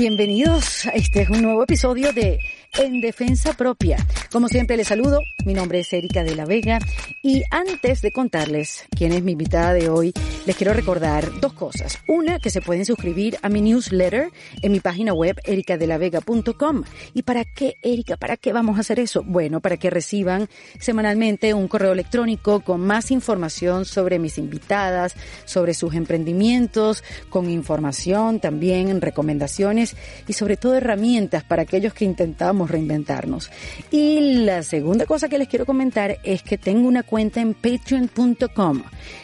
Bienvenidos. Este es un nuevo episodio de En Defensa Propia. Como siempre les saludo. Mi nombre es Erika de la Vega y antes de contarles quién es mi invitada de hoy, les quiero recordar dos cosas. Una, que se pueden suscribir a mi newsletter en mi página web ericadelavega.com. ¿Y para qué, Erika? ¿Para qué vamos a hacer eso? Bueno, para que reciban semanalmente un correo electrónico con más información sobre mis invitadas, sobre sus emprendimientos, con información también, recomendaciones y sobre todo herramientas para aquellos que intentamos reinventarnos. Y la segunda cosa que les quiero comentar es que tengo una cuenta en patreon.com.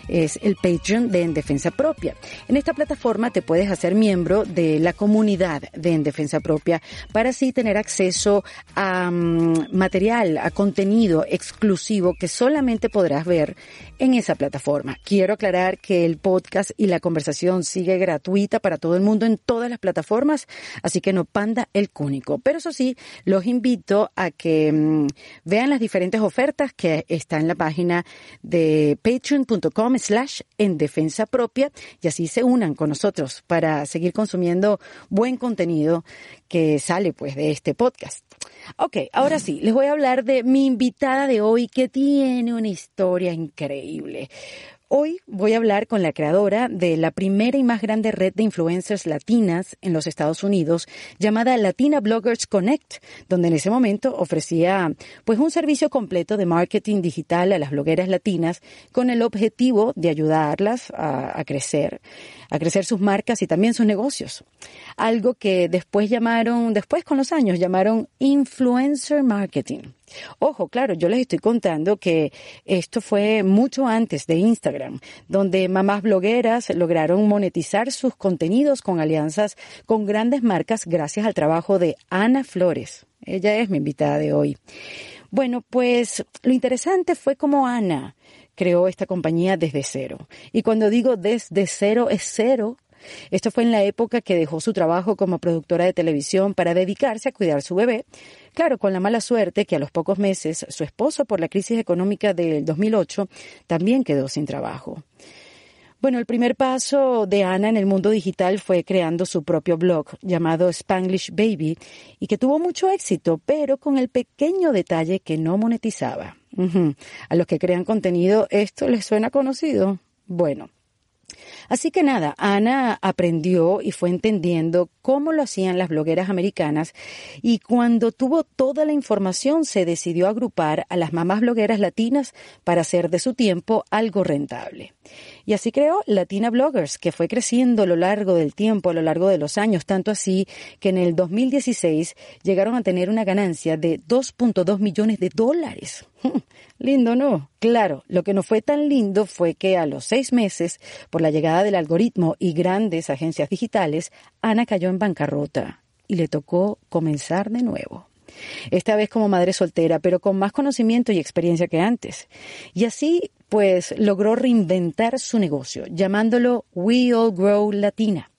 Es el Patreon de En Defensa Propia. En esta plataforma te puedes hacer miembro de la comunidad de En Defensa Propia para así tener acceso a mm, material, a contenido exclusivo que solamente podrás ver en esa plataforma. Quiero aclarar que el podcast y la conversación sigue gratuita para todo el mundo en todas las plataformas, así que no panda el cúnico. Pero eso sí, los invito a que mm, vean las diferentes ofertas que están en la página de patreon.com slash en defensa propia y así se unan con nosotros para seguir consumiendo buen contenido que sale pues de este podcast. Ok, ahora sí, les voy a hablar de mi invitada de hoy que tiene una historia increíble. Hoy voy a hablar con la creadora de la primera y más grande red de influencers latinas en los Estados Unidos, llamada Latina Bloggers Connect, donde en ese momento ofrecía pues un servicio completo de marketing digital a las blogueras latinas con el objetivo de ayudarlas a, a crecer, a crecer sus marcas y también sus negocios. Algo que después llamaron, después con los años llamaron influencer marketing. Ojo, claro, yo les estoy contando que esto fue mucho antes de Instagram, donde mamás blogueras lograron monetizar sus contenidos con alianzas con grandes marcas gracias al trabajo de Ana Flores. Ella es mi invitada de hoy. Bueno, pues lo interesante fue cómo Ana creó esta compañía desde cero. Y cuando digo desde cero, es cero esto fue en la época que dejó su trabajo como productora de televisión para dedicarse a cuidar su bebé. Claro, con la mala suerte que a los pocos meses su esposo, por la crisis económica del 2008, también quedó sin trabajo. Bueno, el primer paso de Ana en el mundo digital fue creando su propio blog llamado Spanglish Baby y que tuvo mucho éxito, pero con el pequeño detalle que no monetizaba. A los que crean contenido, ¿esto les suena conocido? Bueno, Así que nada, Ana aprendió y fue entendiendo cómo lo hacían las blogueras americanas y cuando tuvo toda la información se decidió agrupar a las mamás blogueras latinas para hacer de su tiempo algo rentable. Y así creó Latina Bloggers, que fue creciendo a lo largo del tiempo, a lo largo de los años, tanto así que en el 2016 llegaron a tener una ganancia de 2.2 millones de dólares. Lindo, ¿no? Claro, lo que no fue tan lindo fue que a los seis meses, por la llegada del algoritmo y grandes agencias digitales, Ana cayó en bancarrota y le tocó comenzar de nuevo esta vez como madre soltera, pero con más conocimiento y experiencia que antes. Y así, pues, logró reinventar su negocio, llamándolo We All Grow Latina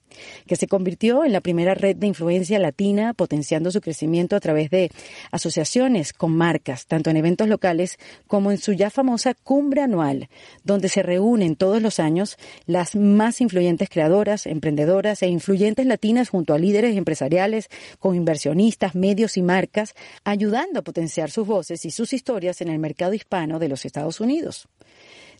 que se convirtió en la primera red de influencia latina, potenciando su crecimiento a través de asociaciones con marcas, tanto en eventos locales como en su ya famosa cumbre anual, donde se reúnen todos los años las más influyentes creadoras, emprendedoras e influyentes latinas junto a líderes empresariales, con inversionistas, medios y marcas, ayudando a potenciar sus voces y sus historias en el mercado hispano de los Estados Unidos.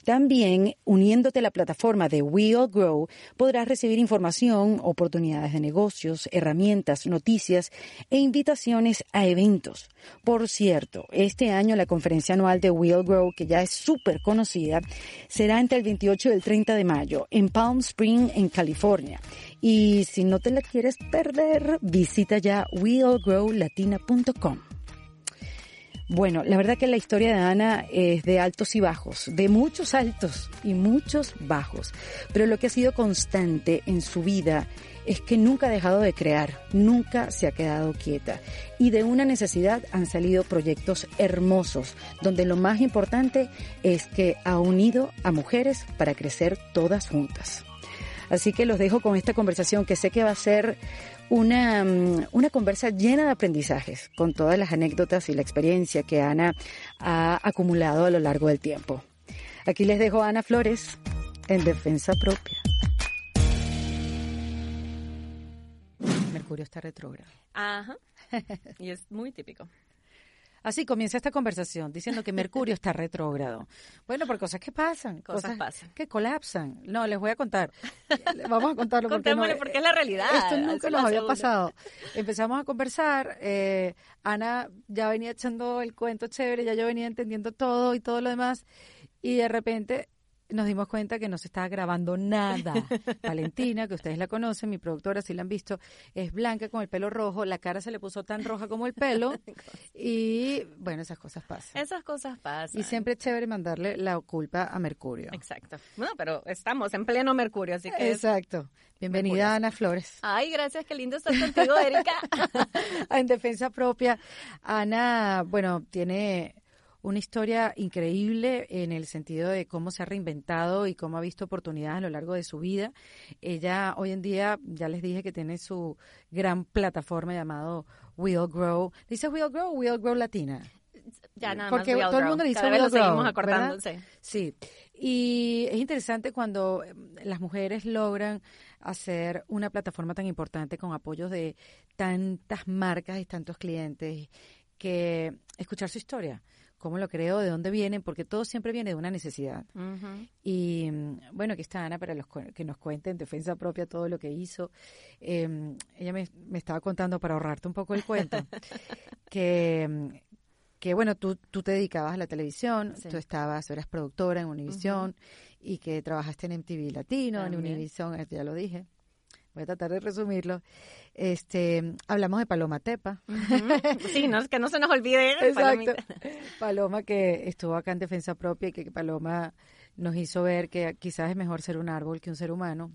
También, uniéndote a la plataforma de We All Grow, podrás recibir información, oportunidades de negocios, herramientas, noticias e invitaciones a eventos. Por cierto, este año la conferencia anual de We All Grow, que ya es súper conocida, será entre el 28 y el 30 de mayo en Palm Spring, en California. Y si no te la quieres perder, visita ya weallgrowlatina.com. Bueno, la verdad que la historia de Ana es de altos y bajos, de muchos altos y muchos bajos. Pero lo que ha sido constante en su vida es que nunca ha dejado de crear, nunca se ha quedado quieta. Y de una necesidad han salido proyectos hermosos, donde lo más importante es que ha unido a mujeres para crecer todas juntas. Así que los dejo con esta conversación que sé que va a ser una, mm, una conversa llena de aprendizajes, con todas las anécdotas y la experiencia que Ana ha acumulado a lo largo del tiempo. Aquí les dejo a Ana Flores en defensa propia. Mercurio está retrógrado. Ajá. Y es muy típico. Así comienza esta conversación diciendo que Mercurio está retrógrado. Bueno, por cosas que pasan, Cosas pasan. que colapsan. No, les voy a contar. Vamos a contarlo porque, no, Contémosle porque es la realidad. esto nunca nos había segunda. pasado. Empezamos a conversar. eh, Ana ya venía echando el cuento chévere, ya yo venía entendiendo todo y todo lo demás. Y de repente nos dimos cuenta que no se estaba grabando nada. Valentina, que ustedes la conocen, mi productora, si la han visto, es blanca con el pelo rojo, la cara se le puso tan roja como el pelo. y bueno, esas cosas pasan. Esas cosas pasan. Y siempre es chévere mandarle la culpa a Mercurio. Exacto. Bueno, pero estamos en pleno Mercurio, así que... Exacto. Bienvenida Mercurio. Ana Flores. Ay, gracias, qué lindo estar contigo, Erika. en defensa propia. Ana, bueno, tiene una historia increíble en el sentido de cómo se ha reinventado y cómo ha visto oportunidades a lo largo de su vida. Ella hoy en día, ya les dije que tiene su gran plataforma llamado Will Grow. ¿Dice Will Grow o Will Grow Latina? Ya nada Porque más. Todo el mundo dice Cada vez Will lo seguimos Grow, acordando, ¿verdad? sí. Y es interesante cuando eh, las mujeres logran hacer una plataforma tan importante con apoyos de tantas marcas y tantos clientes, que escuchar su historia, cómo lo creo, de dónde vienen, porque todo siempre viene de una necesidad. Y mm, bueno, aquí está Ana para los que nos cuente en defensa propia todo lo que hizo. Eh, ella me, me estaba contando para ahorrarte un poco el cuento, que, mm, que bueno, tú, tú te dedicabas a la televisión, Sí. tú estabas, eras productora en Univisión y que trabajaste en MTV Latino, en También. Univisión, eh, ya lo dije. Voy a tratar de resumirlo. Este, hablamos de Paloma Tepa. Sí, no, que no se nos olvide. Exacto. Palomita. Paloma que estuvo acá en defensa propia y que Paloma nos hizo ver que quizás es mejor ser un árbol que un ser humano.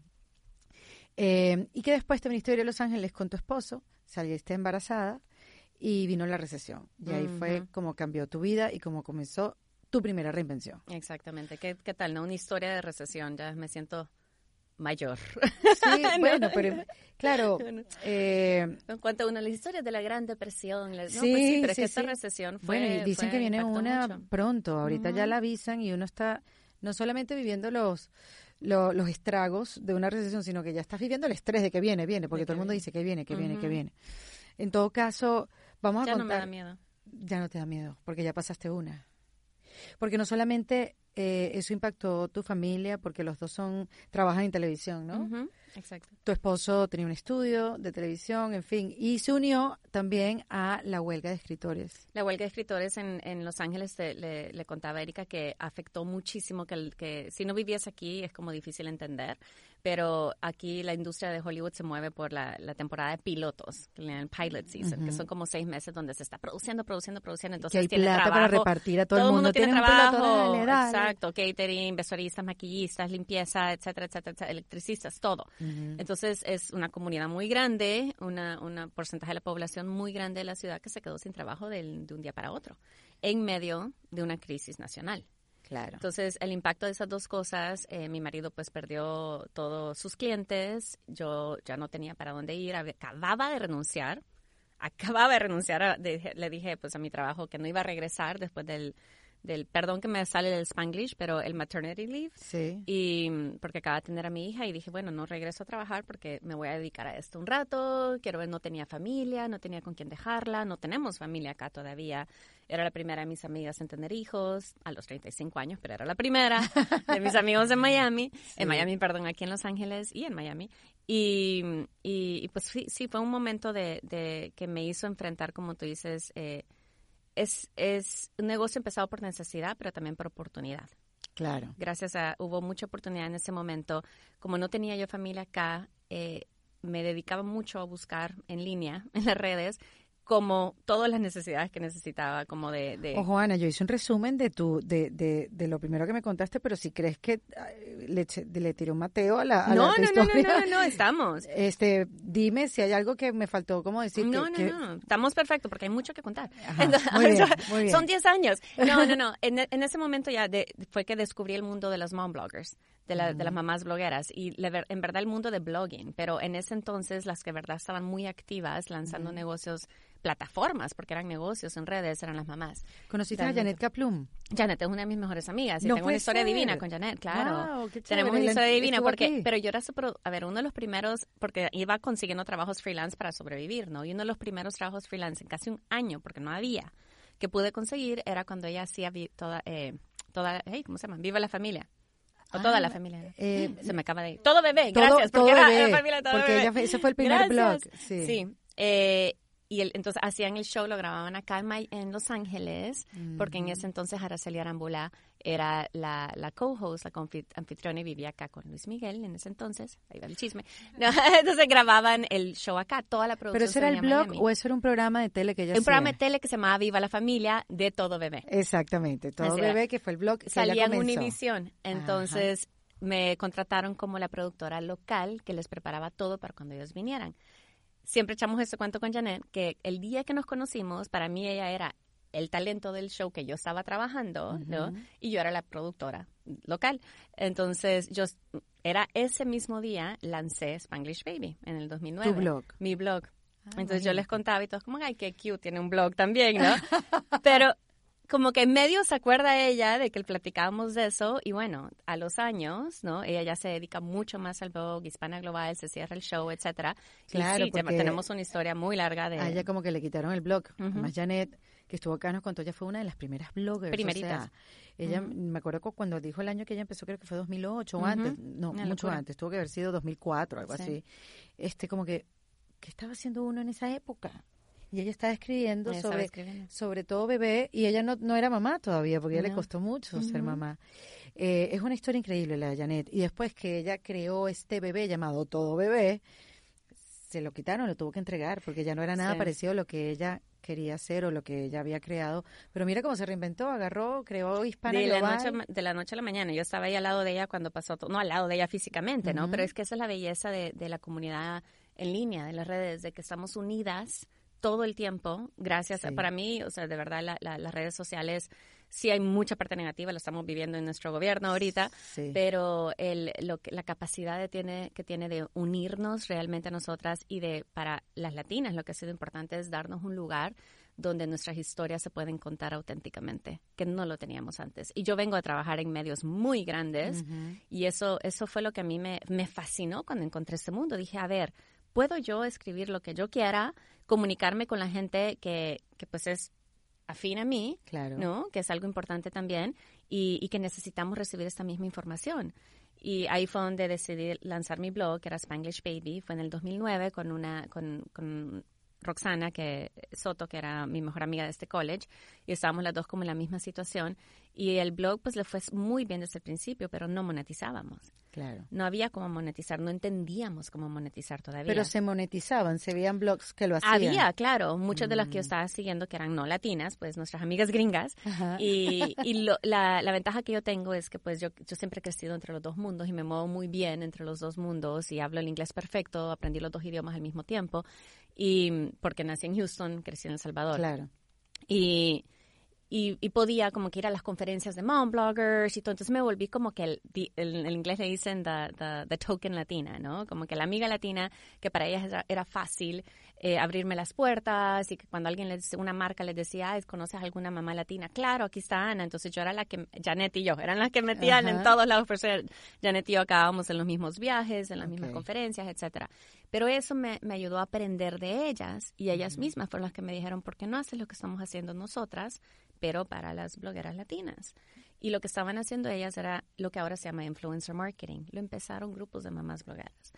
Eh, y que después te viniste a Los Ángeles con tu esposo, saliste embarazada y vino la recesión. Y ahí fue como cambió tu vida y como comenzó tu primera reinvención. Exactamente. ¿Qué, ¿Qué tal, no? Una historia de recesión. Ya me siento mayor. Sí, bueno, pero claro, eh, Cuenta uno las historias de la Gran Depresión. la- No, Sí, pues sí, pero es sí, que esta recesión fue. Bueno, y dicen fue- que viene una mucho. pronto. Ahorita ya la avisan y uno está no solamente viviendo los, lo- los estragos de una recesión, sino que ya estás viviendo el estrés de que viene, viene, porque De todo el mundo viene. dice que viene, que viene, que viene. En todo caso, vamos a Ya no me contar. da miedo. Ya no te da miedo, porque ya pasaste una. Porque no solamente eh, eso impactó tu familia, porque los dos son trabajan en televisión, ¿no? Exacto. Tu esposo tenía un estudio de televisión, en fin, y se unió también a la huelga de escritores. La huelga de escritores en, en Los Ángeles, te- le, le contaba a Erika que afectó muchísimo, que, el- que si no vivías aquí es como difícil entender, pero aquí la industria de Hollywood se mueve por la, la temporada de pilotos, llaman pilot season, que son como seis meses donde se está produciendo, produciendo, produciendo, entonces que hay tiene plata para trabajo. repartir a todo, el Todo mundo. tiene Tienes un trabajo, piloto, dale, dale. exacto, catering, vestuaristas, maquillistas, limpieza, etcétera, etcétera, etcétera, electricistas, todo. Entonces es una comunidad muy grande, una, una porcentaje de la población muy grande de la ciudad que se quedó sin trabajo del- de un día para otro, en medio de una crisis nacional. Entonces, el impacto de esas dos cosas, eh, mi marido pues perdió todos sus clientes, yo ya no tenía para dónde ir, acababa de renunciar, acababa de renunciar, a- le dije pues a mi trabajo que no iba a regresar después del, del perdón que me sale del Spanglish, pero el maternity leave. Sí. Y mm, porque acaba de tener a mi hija y dije, bueno, no regreso a trabajar porque me voy a dedicar a esto un rato. Quiero ver, no tenía familia, no tenía con quién dejarla, no tenemos familia acá todavía. Era la primera de mis amigas en tener hijos, a los 35 años, pero era la primera de mis amigos en Miami, en Miami, perdón, aquí en Los Ángeles y en Miami. Y, y, y, pues sí, sí, fue un momento de, de que me hizo enfrentar, como tú dices, eh, es, es un negocio empezado por necesidad, pero también por oportunidad Claro. gracias a, hubo mucha oportunidad en ese momento. Como no tenía yo familia acá, eh, me dedicaba mucho a buscar en línea, en las redes, como todas las necesidades que necesitaba, como de... de Ojo, Ana, yo hice un resumen de tu, de, de, de lo primero que me contaste, pero si crees que ay, le, le tiré un mateo a la, a no, la no, no, no, no, no, no, estamos. Este, dime si hay algo que me faltó como decir No, que, no, que- no, estamos perfectos porque hay mucho que contar. Ajá, Entonces, muy bien, muy bien. Son 10 años. No, no, no. En, en ese momento ya de- fue que descubrí el mundo de las mom bloggers, de, la- de las mamás blogueras y la en verdad el mundo de blogging. Pero en ese entonces las que verdad estaban muy activas lanzando negocios plataformas, porque eran negocios en redes, eran las mamás. ¿Conociste a Janet Kaplum? Janet es una de mis mejores amigas y No tengo una historia ser. divina con Janet, claro. Wow, qué Tenemos una historia divina porque, aquí. pero yo era super, a ver, uno de los primeros, porque iba consiguiendo trabajos freelance para sobrevivir, ¿no? Y uno de los primeros trabajos freelance en casi un año, porque no había, que pude conseguir era cuando ella hacía toda, eh, toda, hey, ¿cómo se llama? Viva la familia. O toda Ah, la familia. eh, se me acaba de ir. Todo bebé, Todo- gracias. Todo porque era Bebé, la familia Todo porque Bebé. ella ese fue el primer Gracias. blog, sí. Sí. eh, y el- entonces hacían el show, lo grababan acá en, Mi- en Los Ángeles, porque en ese entonces Araceli Arambula era la, la co-host, la anfitriona y vivía acá con Luis Miguel en ese entonces. Ahí va el chisme. No, entonces grababan el show acá, toda la producción. ¿Pero se era el blog Miami. o eso era un programa de tele que ella Un hacía? programa de tele que se llamaba Viva la Familia de Todo Bebé. Exactamente, Todo Así era. Bebé, que fue el blog que salía en. Univisión. Entonces me contrataron como la productora local que les preparaba todo para cuando ellos vinieran. Siempre echamos ese cuento con Janet, que el día que nos conocimos, para mí ella era el talento del show que yo estaba trabajando, ¿no? Y yo era la productora local. Entonces, yo era ese mismo día lancé Spanglish Baby en el 2009. Tu blog. Mi blog. Ah, Entonces yo les imagínate. contaba y todos como, ay, qué cute, tiene un blog también, ¿no? Pero como que en medio se acuerda ella de que platicábamos de eso y bueno, a los años, ¿no? Ella ya se dedica mucho más al blog, Hispana Global, se cierra el show, etcétera. Claro, y sí, porque tenemos una historia muy larga de... A ella como que le quitaron el blog. Ujú. Además, Janet, que estuvo acá, nos contó, ella fue una de las primeras bloggers. Primeritas. O sea, ella, Ujú. me acuerdo cu- cuando dijo el año que ella empezó, creo que fue 2008 o Ujú. antes. No, Una mucho locura. antes. Tuvo que haber sido 2004, algo Sí. así. Este, como que, ¿qué estaba haciendo uno en esa época? Y ella estaba escribiendo Ella sobre, escribiendo. sobre todo bebé, y ella no, no era mamá todavía, porque a ella le No. costó mucho ser mamá. Eh, es una historia increíble la de Janet. Y después que ella creó este bebé llamado Todo Bebé, se lo quitaron, lo tuvo que entregar, porque ya no era nada Sí. parecido a lo que ella quería hacer o lo que ella había creado. Pero mira cómo se reinventó, agarró, creó Hispana De la, noche, de la noche a la mañana. Yo estaba ahí al lado de ella cuando pasó todo. No al lado de ella físicamente, ¿no? Pero es que esa es la belleza de, de la comunidad en línea, de las redes, de que estamos unidas todo el tiempo. Gracias. a- para mí, o sea, de verdad, la- la- las redes sociales sí hay mucha parte negativa, lo estamos viviendo en nuestro gobierno ahorita. Sí. Pero el, lo que, la capacidad de tiene, que tiene de unirnos realmente a nosotras y de para las latinas lo que ha sido importante es darnos un lugar donde nuestras historias se pueden contar auténticamente, que no lo teníamos antes. Y yo vengo a trabajar en medios muy grandes y eso, eso fue lo que a mí me, me fascinó cuando encontré este mundo. Dije, a ver, ¿puedo yo escribir lo que yo quiera, comunicarme con la gente que, que pues es afín a mí, Claro. ¿no? Que es algo importante también y, y que necesitamos recibir esta misma información. Y ahí fue donde decidí lanzar mi blog, que era Spanglish Baby. Fue en el 2009 con una con, con Roxana que Soto, que era mi mejor amiga de este college, y estábamos las dos como en la misma situación. Y el blog pues le fue muy bien desde el principio, pero no monetizábamos. Claro. No había cómo monetizar, no entendíamos cómo monetizar todavía. Pero se monetizaban, se veían blogs que lo hacían. Había, claro, muchas de las Mm. que yo estaba siguiendo que eran no latinas, pues nuestras amigas gringas. Ajá. Y, y lo- la, la ventaja que yo tengo es que pues yo, yo siempre he crecido entre los dos mundos y me muevo muy bien entre los dos mundos y hablo el inglés perfecto, aprendí los dos idiomas al mismo tiempo y porque nací en Houston, crecí en El Salvador. Claro. Y, y, y podía como que ir a las conferencias de mom bloggers y todo. Entonces me volví como que el, el- en inglés le dicen the, the, the token latina, ¿no? Como que la amiga latina que para ellas era, era fácil eh, abrirme las puertas y que cuando alguien les una marca les decía, "Ay, ¿conoces alguna mamá latina? Claro, aquí está Ana. Entonces yo era la que, Janet y yo, eran las que metían en todos lados. Por Janet y yo acabábamos en los mismos viajes, en las mismas conferencias, etcétera. Pero eso me, me ayudó a aprender de ellas y ellas mismas fueron las que me dijeron, ¿por qué no haces lo que estamos haciendo nosotras, pero para las blogueras latinas? Y lo que estaban haciendo ellas era lo que ahora se llama influencer marketing. Lo empezaron grupos de mamás blogueras.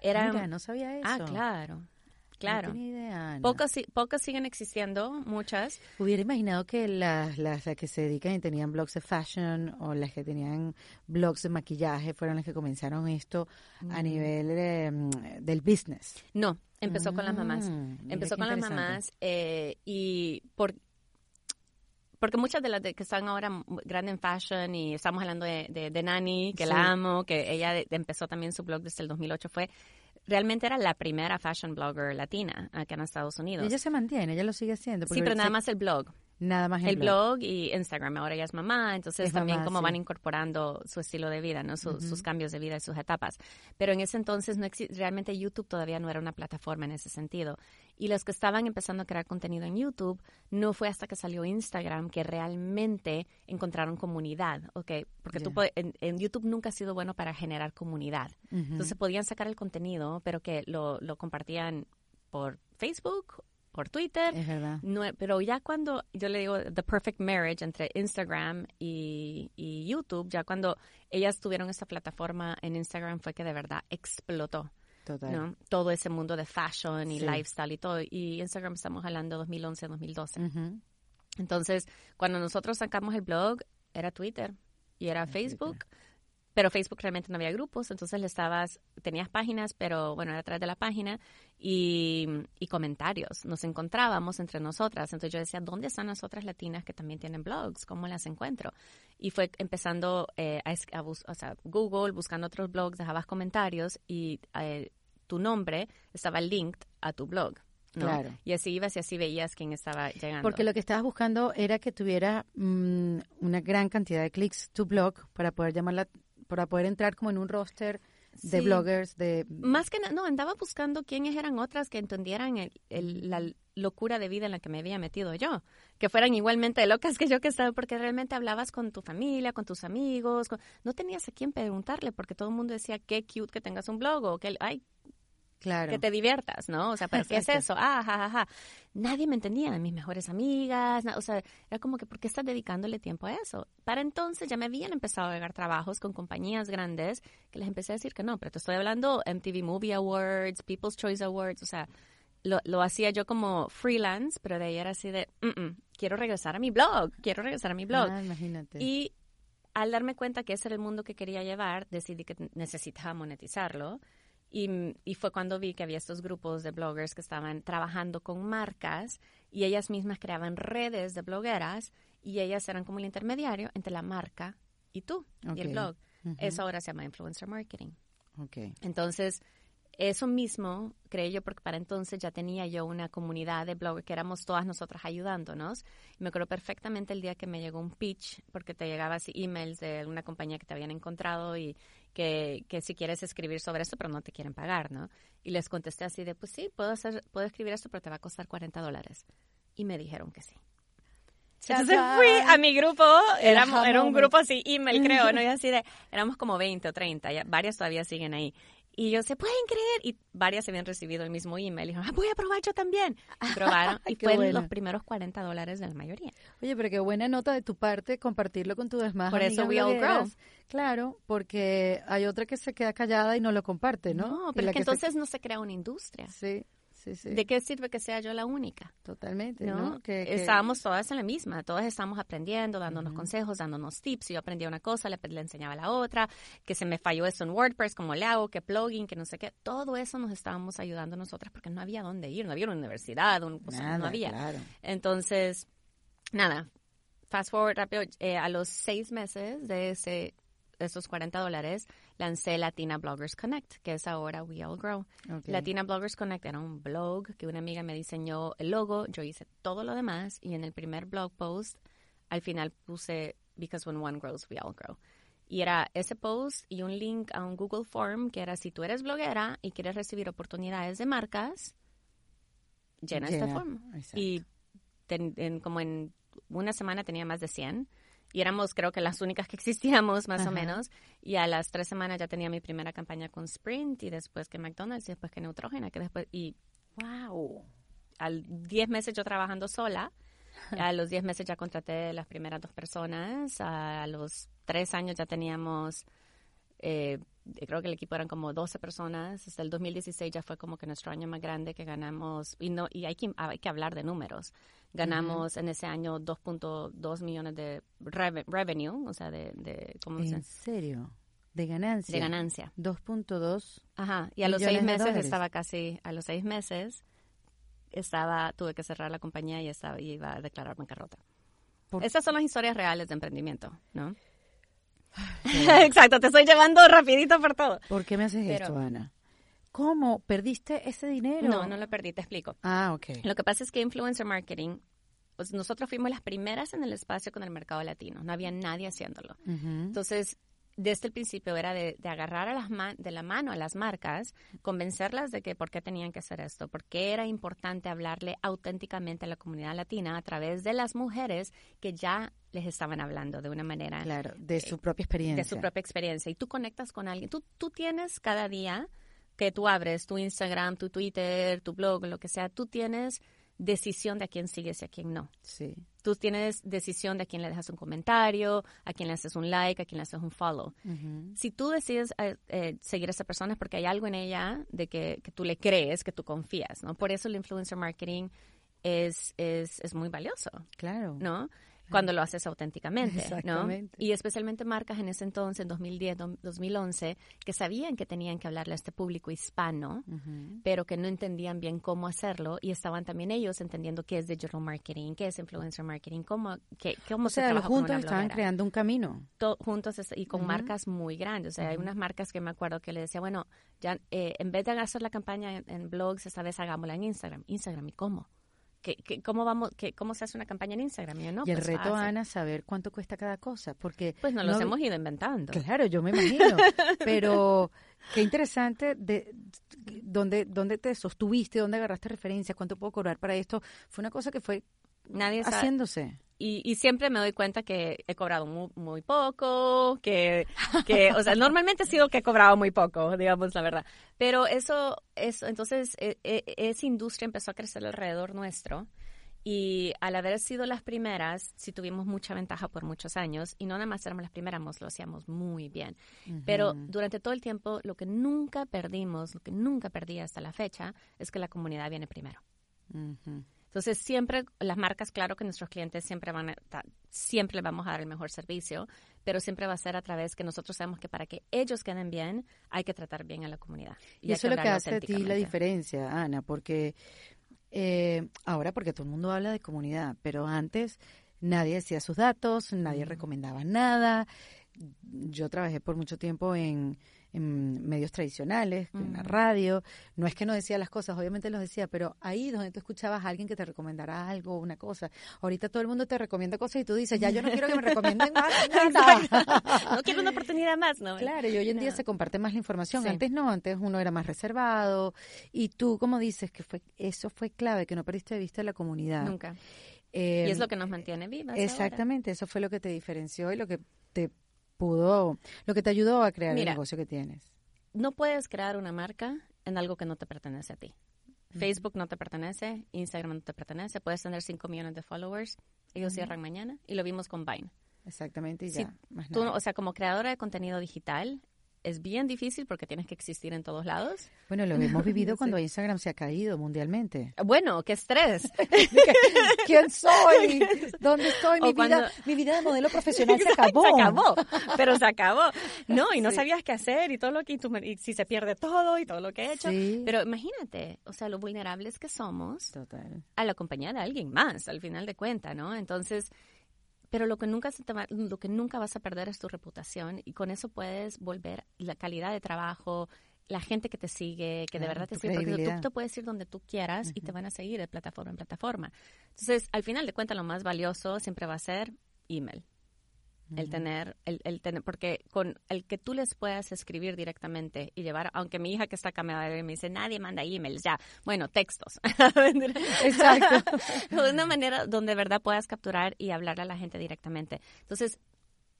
Era, Mira, no sabía eso. ah, claro, claro. No tenía idea, Ana. Pocas, si- pocas siguen existiendo, muchas. Hubiera imaginado que las, las, las que se dedican y tenían blogs de fashion o las que tenían blogs de maquillaje fueron las que comenzaron esto a nivel eh, mm, del business. No, empezó con las mamás. Mm, mira Empezó con las mamás eh, y por porque muchas de las de que están ahora grandes en fashion y estamos hablando de, de, de Nani, que Sí. la amo, que ella de- empezó también su blog desde el 2008, fue realmente era la primera fashion blogger latina acá en Estados Y Unidos. ella se mantiene, ella lo sigue haciendo. sí, pero nada se- más el blog. Nada más el blog. y Instagram. Ahora ella es mamá, entonces Es también mamá, sí. van incorporando su estilo de vida, ¿no? Su- Sus cambios de vida y sus etapas. Pero en ese entonces no realmente YouTube todavía no era una plataforma en ese sentido. Y los que estaban empezando a crear contenido en YouTube, no fue hasta que salió Instagram que realmente encontraron comunidad, ¿ok? Porque tú Ya. en, en YouTube nunca ha sido bueno para generar comunidad. Entonces podían sacar el contenido, pero que lo, lo compartían por Facebook, por Twitter, es verdad. no, pero ya cuando yo le digo the perfect marriage entre Instagram y, y YouTube, ya cuando ellas tuvieron esta plataforma en Instagram fue que de verdad explotó, Total. ¿no? Todo ese mundo de fashion y Sí. lifestyle y todo. Y Instagram estamos hablando 2011, 2012. Ujú. Entonces, cuando nosotros sacamos el blog, era Twitter y era Era Facebook. Pero Facebook realmente no había grupos, entonces le estabas, tenías páginas, pero bueno, era a través de la página y, y comentarios. Nos encontrábamos entre nosotras. Entonces yo decía, ¿dónde están las otras latinas que también tienen blogs? ¿Cómo las encuentro? Y fue empezando eh, a, a bus- o sea, Google, buscando otros blogs, dejabas comentarios y eh, tu nombre estaba linked a tu blog. ¿no? Claro. Y así ibas y así veías quién estaba llegando. Porque lo que estabas buscando era que tuviera mm, una gran cantidad de clics tu blog para poder llamarla, para poder entrar como en un roster de Sí. bloggers, de Más que nada, no, andaba buscando quiénes eran otras que entendieran el- el- la locura de vida en la que me había metido yo. Que fueran igualmente locas que yo que estaba, porque realmente hablabas con tu familia, con tus amigos. con- no tenías a quién preguntarle, porque todo el mundo decía, qué cute que tengas un blog o que, ay, claro. que te diviertas, ¿no? O sea, ¿pero qué es eso? Ah, ja, ja, ja. Nadie me entendía, mis mejores amigas, o sea, era como que, ¿por qué estás dedicándole tiempo a eso? Para entonces ya me habían empezado a llegar trabajos con compañías grandes que les empecé a decir que no, pero te estoy hablando MTV Movie Awards, People's Choice Awards, o sea, lo, lo hacía yo como freelance, pero de ahí era así de, "Mm, mm, quiero regresar a mi blog, quiero regresar a mi blog. Ah, imagínate. Y al darme cuenta que ese era el mundo que quería llevar, decidí que necesitaba monetizarlo. Y, y fue cuando vi que había estos grupos de bloggers que estaban trabajando con marcas y ellas mismas creaban redes de blogueras y ellas eran como el intermediario entre la marca y tú y el blog. Eso ahora se llama influencer marketing. Ok. Entonces, eso mismo creé yo porque para entonces ya tenía yo una comunidad de bloggers que éramos todas nosotras ayudándonos. Y me acuerdo perfectamente el día que me llegó un pitch, porque te llegaba así emails de alguna compañía que te habían encontrado y que, que si quieres escribir sobre esto, pero no te quieren pagar, ¿no? Y les contesté así de, pues sí, puedo, hacer, puedo escribir esto, pero te va a costar 40 dólares. Y me dijeron que sí. Entonces fui a mi grupo, éramos, era un grupo así, email creo, ¿no? Y así de, éramos como 20 o 30, ya, varias todavía siguen ahí. Y yo, ¿se pueden creer? Y varias habían recibido el mismo email. Y dijeron, ah, voy a probar yo también. Y probaron. y Qué fue bueno. los primeros 40 dólares de la mayoría. Oye, pero qué buena nota de tu parte compartirlo con tus demás Por eso we all grow. Claro, porque hay otra que se queda callada y no lo comparte, ¿no? No, pero es que se- entonces no se crea una industria. Sí, sí, sí. ¿De qué sirve que sea yo la única? Totalmente, ¿no? ¿no? Que, que- Estábamos todas en la misma, todas estábamos aprendiendo, dándonos consejos, dándonos tips. Yo aprendía una cosa, le, le enseñaba la otra, que se me falló eso en WordPress, como le hago, que plugin, que no sé qué. Todo eso nos estábamos ayudando nosotras porque no había dónde ir, no había una universidad, un- Nada, no había. claro. Entonces, nada, fast forward rápido, eh, a los seis meses de ese esos 40 dólares, lancé Latina Bloggers Connect, que es ahora We All Grow. Latina Bloggers Connect era un blog que una amiga me diseñó el logo, yo hice todo lo demás y en el primer blog post al final puse Because when one grows, we all grow. Y era ese post y un link a un Google Form que era si tú eres bloguera y quieres recibir oportunidades de marcas, llena, esta Llena, forma. exacto. Y ten- en, como en una semana tenía más de 100 y éramos creo que las únicas que existíamos más Ajá. o menos y a las tres semanas ya tenía mi primera campaña con Sprint y después que McDonald's y después que Neutrogena que después y Wow. al 10 meses yo trabajando sola a los 10 meses ya contraté las primeras dos personas a los tres años ya teníamos eh, creo que el equipo eran como 12 personas hasta el 2016 ya fue como que nuestro año más grande que ganamos y no y hay que hay que hablar de números ganamos en ese año 2.2 millones de reve- revenue o sea de, de ¿cómo ¿En serio? De ganancia. de ganancia 2.2. Ajá, y a los seis meses estaba casi, a los seis meses estaba, tuve que cerrar la compañía y estaba, y iba a declarar bancarrota. Por- Esas son las historias reales de emprendimiento, ¿no? Exacto, te estoy llevando rapidito por todo. ¿Por qué me haces Pero- esto, Ana? ¿Cómo? ¿Perdiste ese dinero? No, no lo perdí, te explico. Ah, ok. Lo que pasa es que influencer marketing pues, nosotros fuimos las primeras en el espacio con el mercado latino, no había nadie haciéndolo. Entonces, desde el principio era de, de agarrar a las de la mano a las marcas, convencerlas de que por qué tenían que hacer esto, por qué era importante hablarle auténticamente a la comunidad latina a través de las mujeres que ya les estaban hablando de una manera Claro, de su propia experiencia. de su propia experiencia y tú conectas con alguien. Tú, tú tienes cada día que tú abres tu Instagram, tu Twitter, tu blog, lo que sea, tú tienes decisión de a quién sigues y a quién no. Sí. Tú tienes decisión de a quién le dejas un comentario, a quién le haces un like, a quién le haces un follow. Si tú decides eh, eh, seguir a esa persona es porque hay algo en ella de que, que tú le crees, que tú confías, ¿no? Por eso el influencer marketing es, es, es muy valioso. Claro. ¿no? Cuando lo haces auténticamente. ¿no? Y especialmente marcas en ese entonces, en 2010, do- 2011, que sabían que tenían que hablarle a este público hispano, pero que no entendían bien cómo hacerlo y estaban también ellos entendiendo qué es digital marketing, qué es influencer marketing, cómo, qué, cómo O se sea, trabaja con juntos una estaban creando un camino. To- juntos y con marcas muy grandes. O sea, hay unas marcas que me acuerdo que le decía, bueno, ya eh, en vez de hacer la campaña en, en blogs, esta vez hagámosla en Instagram. Instagram, ¿y cómo? ¿Qué, qué- cómo, vamos, qué, ¿Cómo se hace una campaña en Instagram? Yo, no, y el pues, reto, fácil. Ana, saber cuánto cuesta cada cosa. Porque Pues nos no los hemos ido inventando. Claro, yo me imagino. Pero qué interesante de dónde, dónde te sostuviste, dónde agarraste referencias, cuánto puedo cobrar para esto. Fue una cosa que fue Nadie sabe. Y, y siempre me doy cuenta que he cobrado muy, muy poco, que, que, o sea, normalmente ha sido que he cobrado muy poco, digamos la verdad. Pero eso, eso entonces, e- e- esa industria empezó a crecer alrededor nuestro. Y al haber sido las primeras, sí tuvimos mucha ventaja por muchos años. Y no nada más éramos las primeras, lo hacíamos muy bien. Pero durante todo el tiempo, lo que nunca perdimos, lo que nunca perdí hasta la fecha, es que la comunidad viene primero. Ujú. Entonces, siempre, las marcas, claro que nuestros clientes siempre van a, siempre les vamos a dar el mejor servicio, pero siempre va a ser a través que nosotros sabemos que para que ellos queden bien, hay que tratar bien a la comunidad. Y, eso es lo que hace a ti la diferencia, Ana, porque eh, ahora porque todo el mundo habla de comunidad, pero antes nadie decía sus datos, nadie recomendaba nada. Yo trabajé por mucho tiempo en, en medios tradicionales, en la Ujú. radio. No es que no decía las cosas, obviamente los decía, pero ahí donde tú escuchabas a alguien que te recomendara algo, una cosa. Ahorita todo el mundo te recomienda cosas y tú dices, ya yo no quiero que me recomienden más nada. No quiero una oportunidad más, ¿no? Claro, y hoy en día se comparte más la información. Sí. Antes no, antes uno era más reservado. Y tú, como dices, que fue eso fue clave, que no perdiste de vista la comunidad. Nunca. Eh, y es lo que nos mantiene vivas. ahora. Exactamente, eso fue lo que te diferenció y lo que te pudo, lo que te ayudó a crear Mira. el negocio que tienes. No puedes crear una marca en algo que no te pertenece a ti. Facebook no te pertenece, Instagram no te pertenece, puedes tener 5 millones de followers, ellos cierran mañana y lo vimos con Vine. Exactamente, y Sí, ya. Tú, nada. o sea, como creadora de contenido digital, es bien difícil porque tienes que existir en todos lados. Bueno, lo hemos vivido Sí. cuando Instagram se ha caído mundialmente. Bueno, qué estrés. ¿Quién soy? ¿Dónde estoy? Mi, cuando- vida, mi vida de modelo profesional se acabó. Se acabó, pero se acabó. No, y no Sí. sabías qué hacer y todo lo que, y, y si se pierde todo y todo lo que he hecho. Sí. Pero imagínate, o sea, lo vulnerables que somos Total. a la compañía de alguien más, al final de cuentas, ¿no? Entonces, pero lo que nunca se te va- lo que nunca vas a perder es tu reputación y con eso puedes volver la calidad de trabajo, la gente que te sigue, que de verdad te sigue, porque tú te puedes ir donde tú quieras y te van a seguir de plataforma en plataforma. Entonces, al final de cuentas, lo más valioso siempre va a ser email. El tener, el, el tener, porque con el que tú les puedas escribir directamente y llevar, aunque mi hija que está acá me, va a ver y me dice, nadie manda emails, ya, bueno, textos. Exacto. de una manera donde de verdad puedas capturar y hablarle a la gente directamente. Entonces,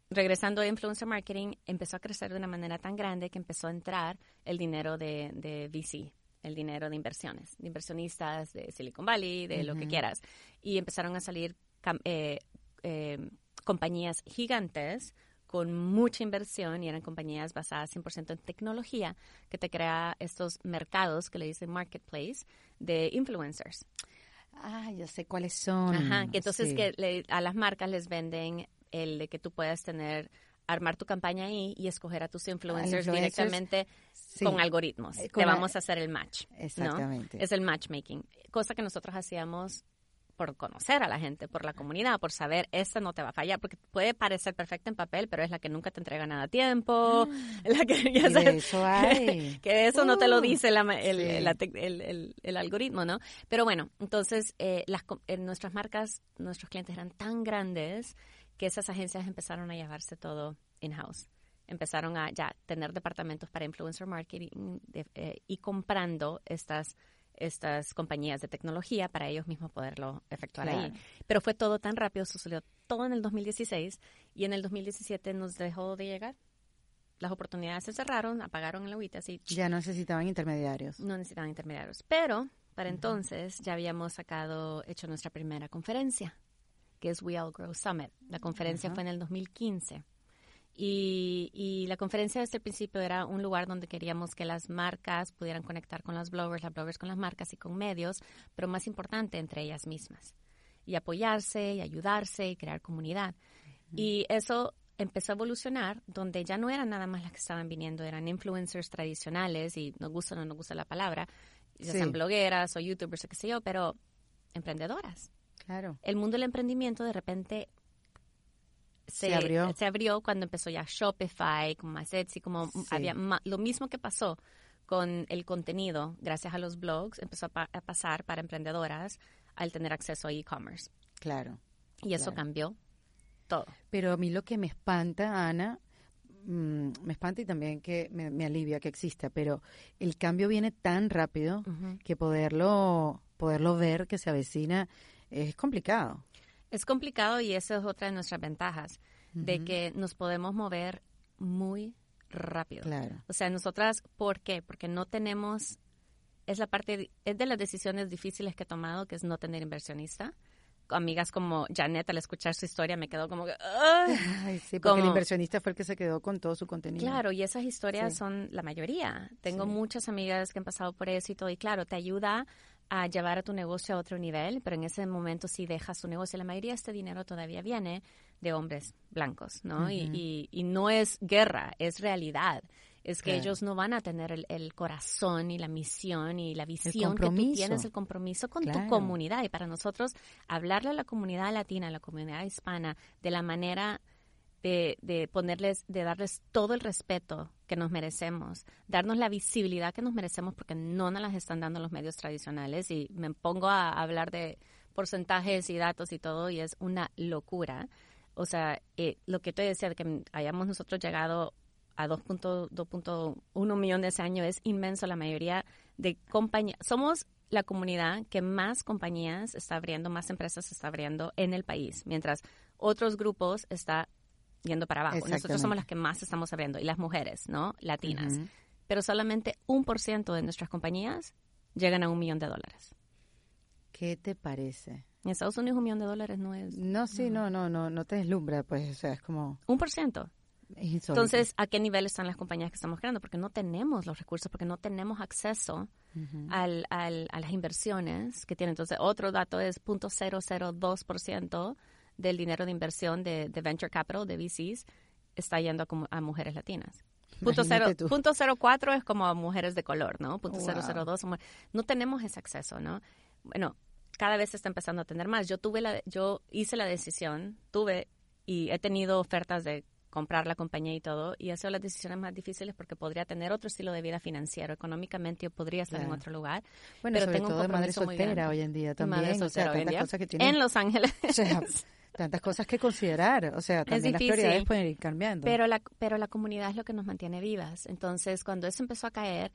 regresando a influencer marketing, empezó a crecer de una manera tan grande que empezó a entrar el dinero de, de VC, el dinero de inversiones, de inversionistas de Silicon Valley, de lo que quieras. Y empezaron a salir eh, eh, compañías gigantes con mucha inversión y eran compañías basadas 100% en tecnología que te crea estos mercados que le dicen marketplace de influencers. Ah, ya sé cuáles son. Ajá, que entonces Sí. que le- a las marcas les venden el de que tú puedas tener, armar tu campaña ahí y escoger a tus influencers, influencers, directamente Sí. con algoritmos. Eh, Te con la- vamos a hacer el match. ¿no? Exactamente. Es el matchmaking. Cosa que nosotros hacíamos por conocer a la gente, por la comunidad, por saber, esta no te va a fallar, porque puede parecer perfecta en papel, pero es la que nunca te entrega nada a tiempo, la que ya sabes, eso hay. que eso no te lo Uh, dice la el, sí. el- algoritmo, ¿no? Pero bueno, entonces eh, las, co- eh, nuestras marcas, nuestros clientes eran tan grandes que esas agencias empezaron a llevarse todo in-house. Empezaron a ya tener departamentos para influencer marketing de- eh, y comprando estas estas compañías de tecnología para ellos mismos poderlo efectuar ahí. Pero fue todo tan rápido, sucedió todo en el 2016 y en el 2017 nos dejó de llegar. Las oportunidades se cerraron, apagaron el agüita, así Ya no necesitaban intermediarios. no necesitaban intermediarios. Pero para entonces ya habíamos sacado, hecho nuestra primera conferencia, que es We All Grow Summit. La conferencia fue en el 2015. Y, y la conferencia desde el principio era un lugar donde queríamos que las marcas pudieran conectar con las bloggers, las bloggers con las marcas y con medios, pero más importante, entre ellas mismas. Y apoyarse y ayudarse y crear comunidad. Y eso empezó a evolucionar donde ya no eran nada más las que estaban viniendo, eran influencers tradicionales y nos gusta o no nos gusta la palabra, ya Sí. sean blogueras o youtubers o qué sé yo, pero emprendedoras. Claro. El mundo del emprendimiento de repente Se abrió. se abrió cuando empezó ya Shopify, como más Etsy, como Sí. había ma- lo mismo que pasó con el contenido, gracias a los blogs, empezó a, pa- a pasar para emprendedoras al tener acceso a e-commerce. Claro. Y eso Claro. cambió todo. Pero a mí lo que me espanta, Ana, mm, me espanta y también que me, me alivia que exista, pero el cambio viene tan rápido que poderlo, poderlo ver que se avecina es complicado. Es complicado y esa es otra de nuestras ventajas, de que nos podemos mover muy rápido. Claro. O sea, nosotras, ¿por qué? Porque no tenemos, es la parte, es de las decisiones difíciles que he tomado, que es no tener inversionista. Amigas como Janet, al escuchar su historia, me quedó como que, ¡ay! Sí, porque el inversionista fue el que se quedó con todo su contenido. Claro, y esas historias Sí. son la mayoría. Tengo Sí. muchas amigas que han pasado por eso y todo, y claro, te ayuda a llevar a tu negocio a otro nivel, pero en ese momento sí dejas tu negocio. La mayoría de este dinero todavía viene de hombres blancos, ¿no? y, y, y no es guerra, es realidad. Es que Claro. ellos no van a tener el, el corazón y la misión y la visión que tú tienes, el compromiso con tu comunidad. Y para nosotros, hablarle a la comunidad latina, a la comunidad hispana, de la manera de, de ponerles, de darles todo el respeto que nos merecemos, darnos la visibilidad que nos merecemos porque no nos las están dando los medios tradicionales y me pongo a hablar de porcentajes y datos y todo y es una locura. O sea, eh, lo que te decía de que hayamos nosotros llegado a 2.1 2.1 millones ese año es inmenso. La mayoría de compañías, somos la comunidad que más compañías está abriendo, más empresas está abriendo en el país, mientras otros grupos está yendo para abajo. Nosotros somos las que más estamos abriendo y las mujeres, ¿no? Latinas. Pero solamente un por ciento de nuestras compañías llegan a un millón de dólares. ¿Qué te parece? En Estados Unidos un millón de dólares no es No, sí, no, no, no, no te deslumbra, pues, o sea, es como... un por ciento. Entonces, ¿a qué nivel están las compañías que estamos creando? Porque no tenemos los recursos, porque no tenemos acceso al, al- a las inversiones que tienen. Entonces, otro dato es 0.002% del dinero de inversión de, de venture capital, de VCs, está yendo a, a mujeres latinas. Punto, cero, punto cero cuatro es como a mujeres de color, ¿no? Punto Wow. cero cero dos, somos- no tenemos ese acceso, ¿no? Bueno, cada vez se está empezando a tener más. Yo tuve la, yo hice la decisión, tuve y he tenido ofertas de comprar la compañía y todo, y ha sido las decisiones más difíciles porque podría tener otro estilo de vida financiero. Económicamente yo podría estar en otro lugar. Bueno, pero sobre tengo un todo de madre soltera hoy en día también. madre o sea, soltera hoy en tantas día. cosas que tienen. En Los Ángeles. o sea, tantas cosas que considerar. O sea, también las prioridades pueden ir cambiando. Pero la, pero la comunidad es lo que nos mantiene vivas. Entonces, cuando eso empezó a caer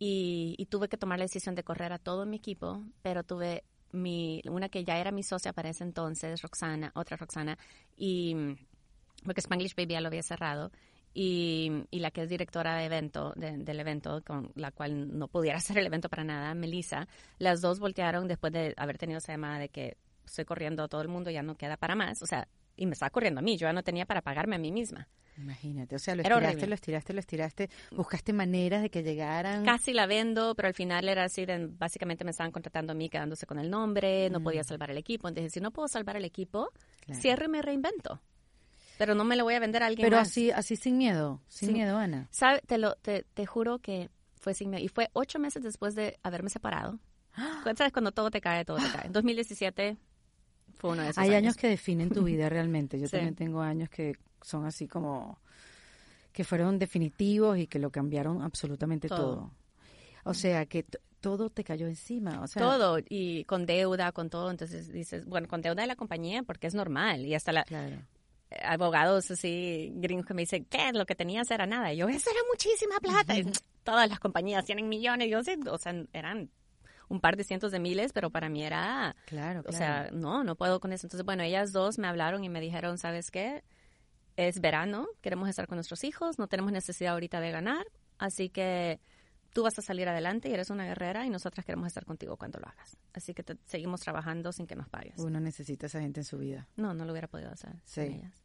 y, y tuve que tomar la decisión de correr a todo mi equipo, pero tuve mi, una que ya era mi socia para ese entonces, Roxana, otra Roxana, y porque Spanglish Baby ya lo había cerrado, y, y la que es directora de evento, de- del evento, con la cual no pudiera hacer el evento para nada, Melissa, las dos voltearon después de haber tenido esa llamada de que estoy corriendo a todo el mundo, ya no queda para más, o sea, y me estaba corriendo a mí, yo ya no tenía para pagarme a mí misma. Imagínate, o sea, lo estiraste, lo estiraste, lo estiraste, buscaste maneras de que llegaran. Casi la vendo, pero al final era así, de, básicamente me estaban contratando a mí quedándose con el nombre, no podía Mm. salvar el equipo. Entonces, si no puedo salvar el equipo, Claro. cierro y me reinvento. Pero no me lo voy a vender a alguien Pero más. así, así sin miedo, sin miedo, Ana. ¿Sabe? Te, lo, te, te juro que fue sin miedo. Y fue ocho meses después de haberme separado. ¿Sabes? Cuando todo te cae, todo te cae. En 2017 fue uno de esos Hay años. que definen tu vida realmente. Yo también tengo años que son así como que fueron definitivos y que lo cambiaron absolutamente todo. O sea, que todo te cayó encima, o sea, todo y con deuda, con todo, entonces dices, bueno, con deuda de la compañía porque es normal y hasta la abogados así gringos que me dicen, ¿qué? Lo que tenías era nada. Y yo, eso era muchísima plata. Todas las compañías tienen millones. Yo sé, o sea, eran un par de cientos de miles, pero para mí era, claro, o sea, no, no puedo con eso. Entonces, bueno, ellas dos me hablaron y me dijeron, ¿sabes qué? Es verano, queremos estar con nuestros hijos, no tenemos necesidad ahorita de ganar, así que tú vas a salir adelante y eres una guerrera y nosotras queremos estar contigo cuando lo hagas. Así que seguimos trabajando sin que nos pagues. Uno necesita a esa gente en su vida. No, no lo hubiera podido hacer sí. ellas.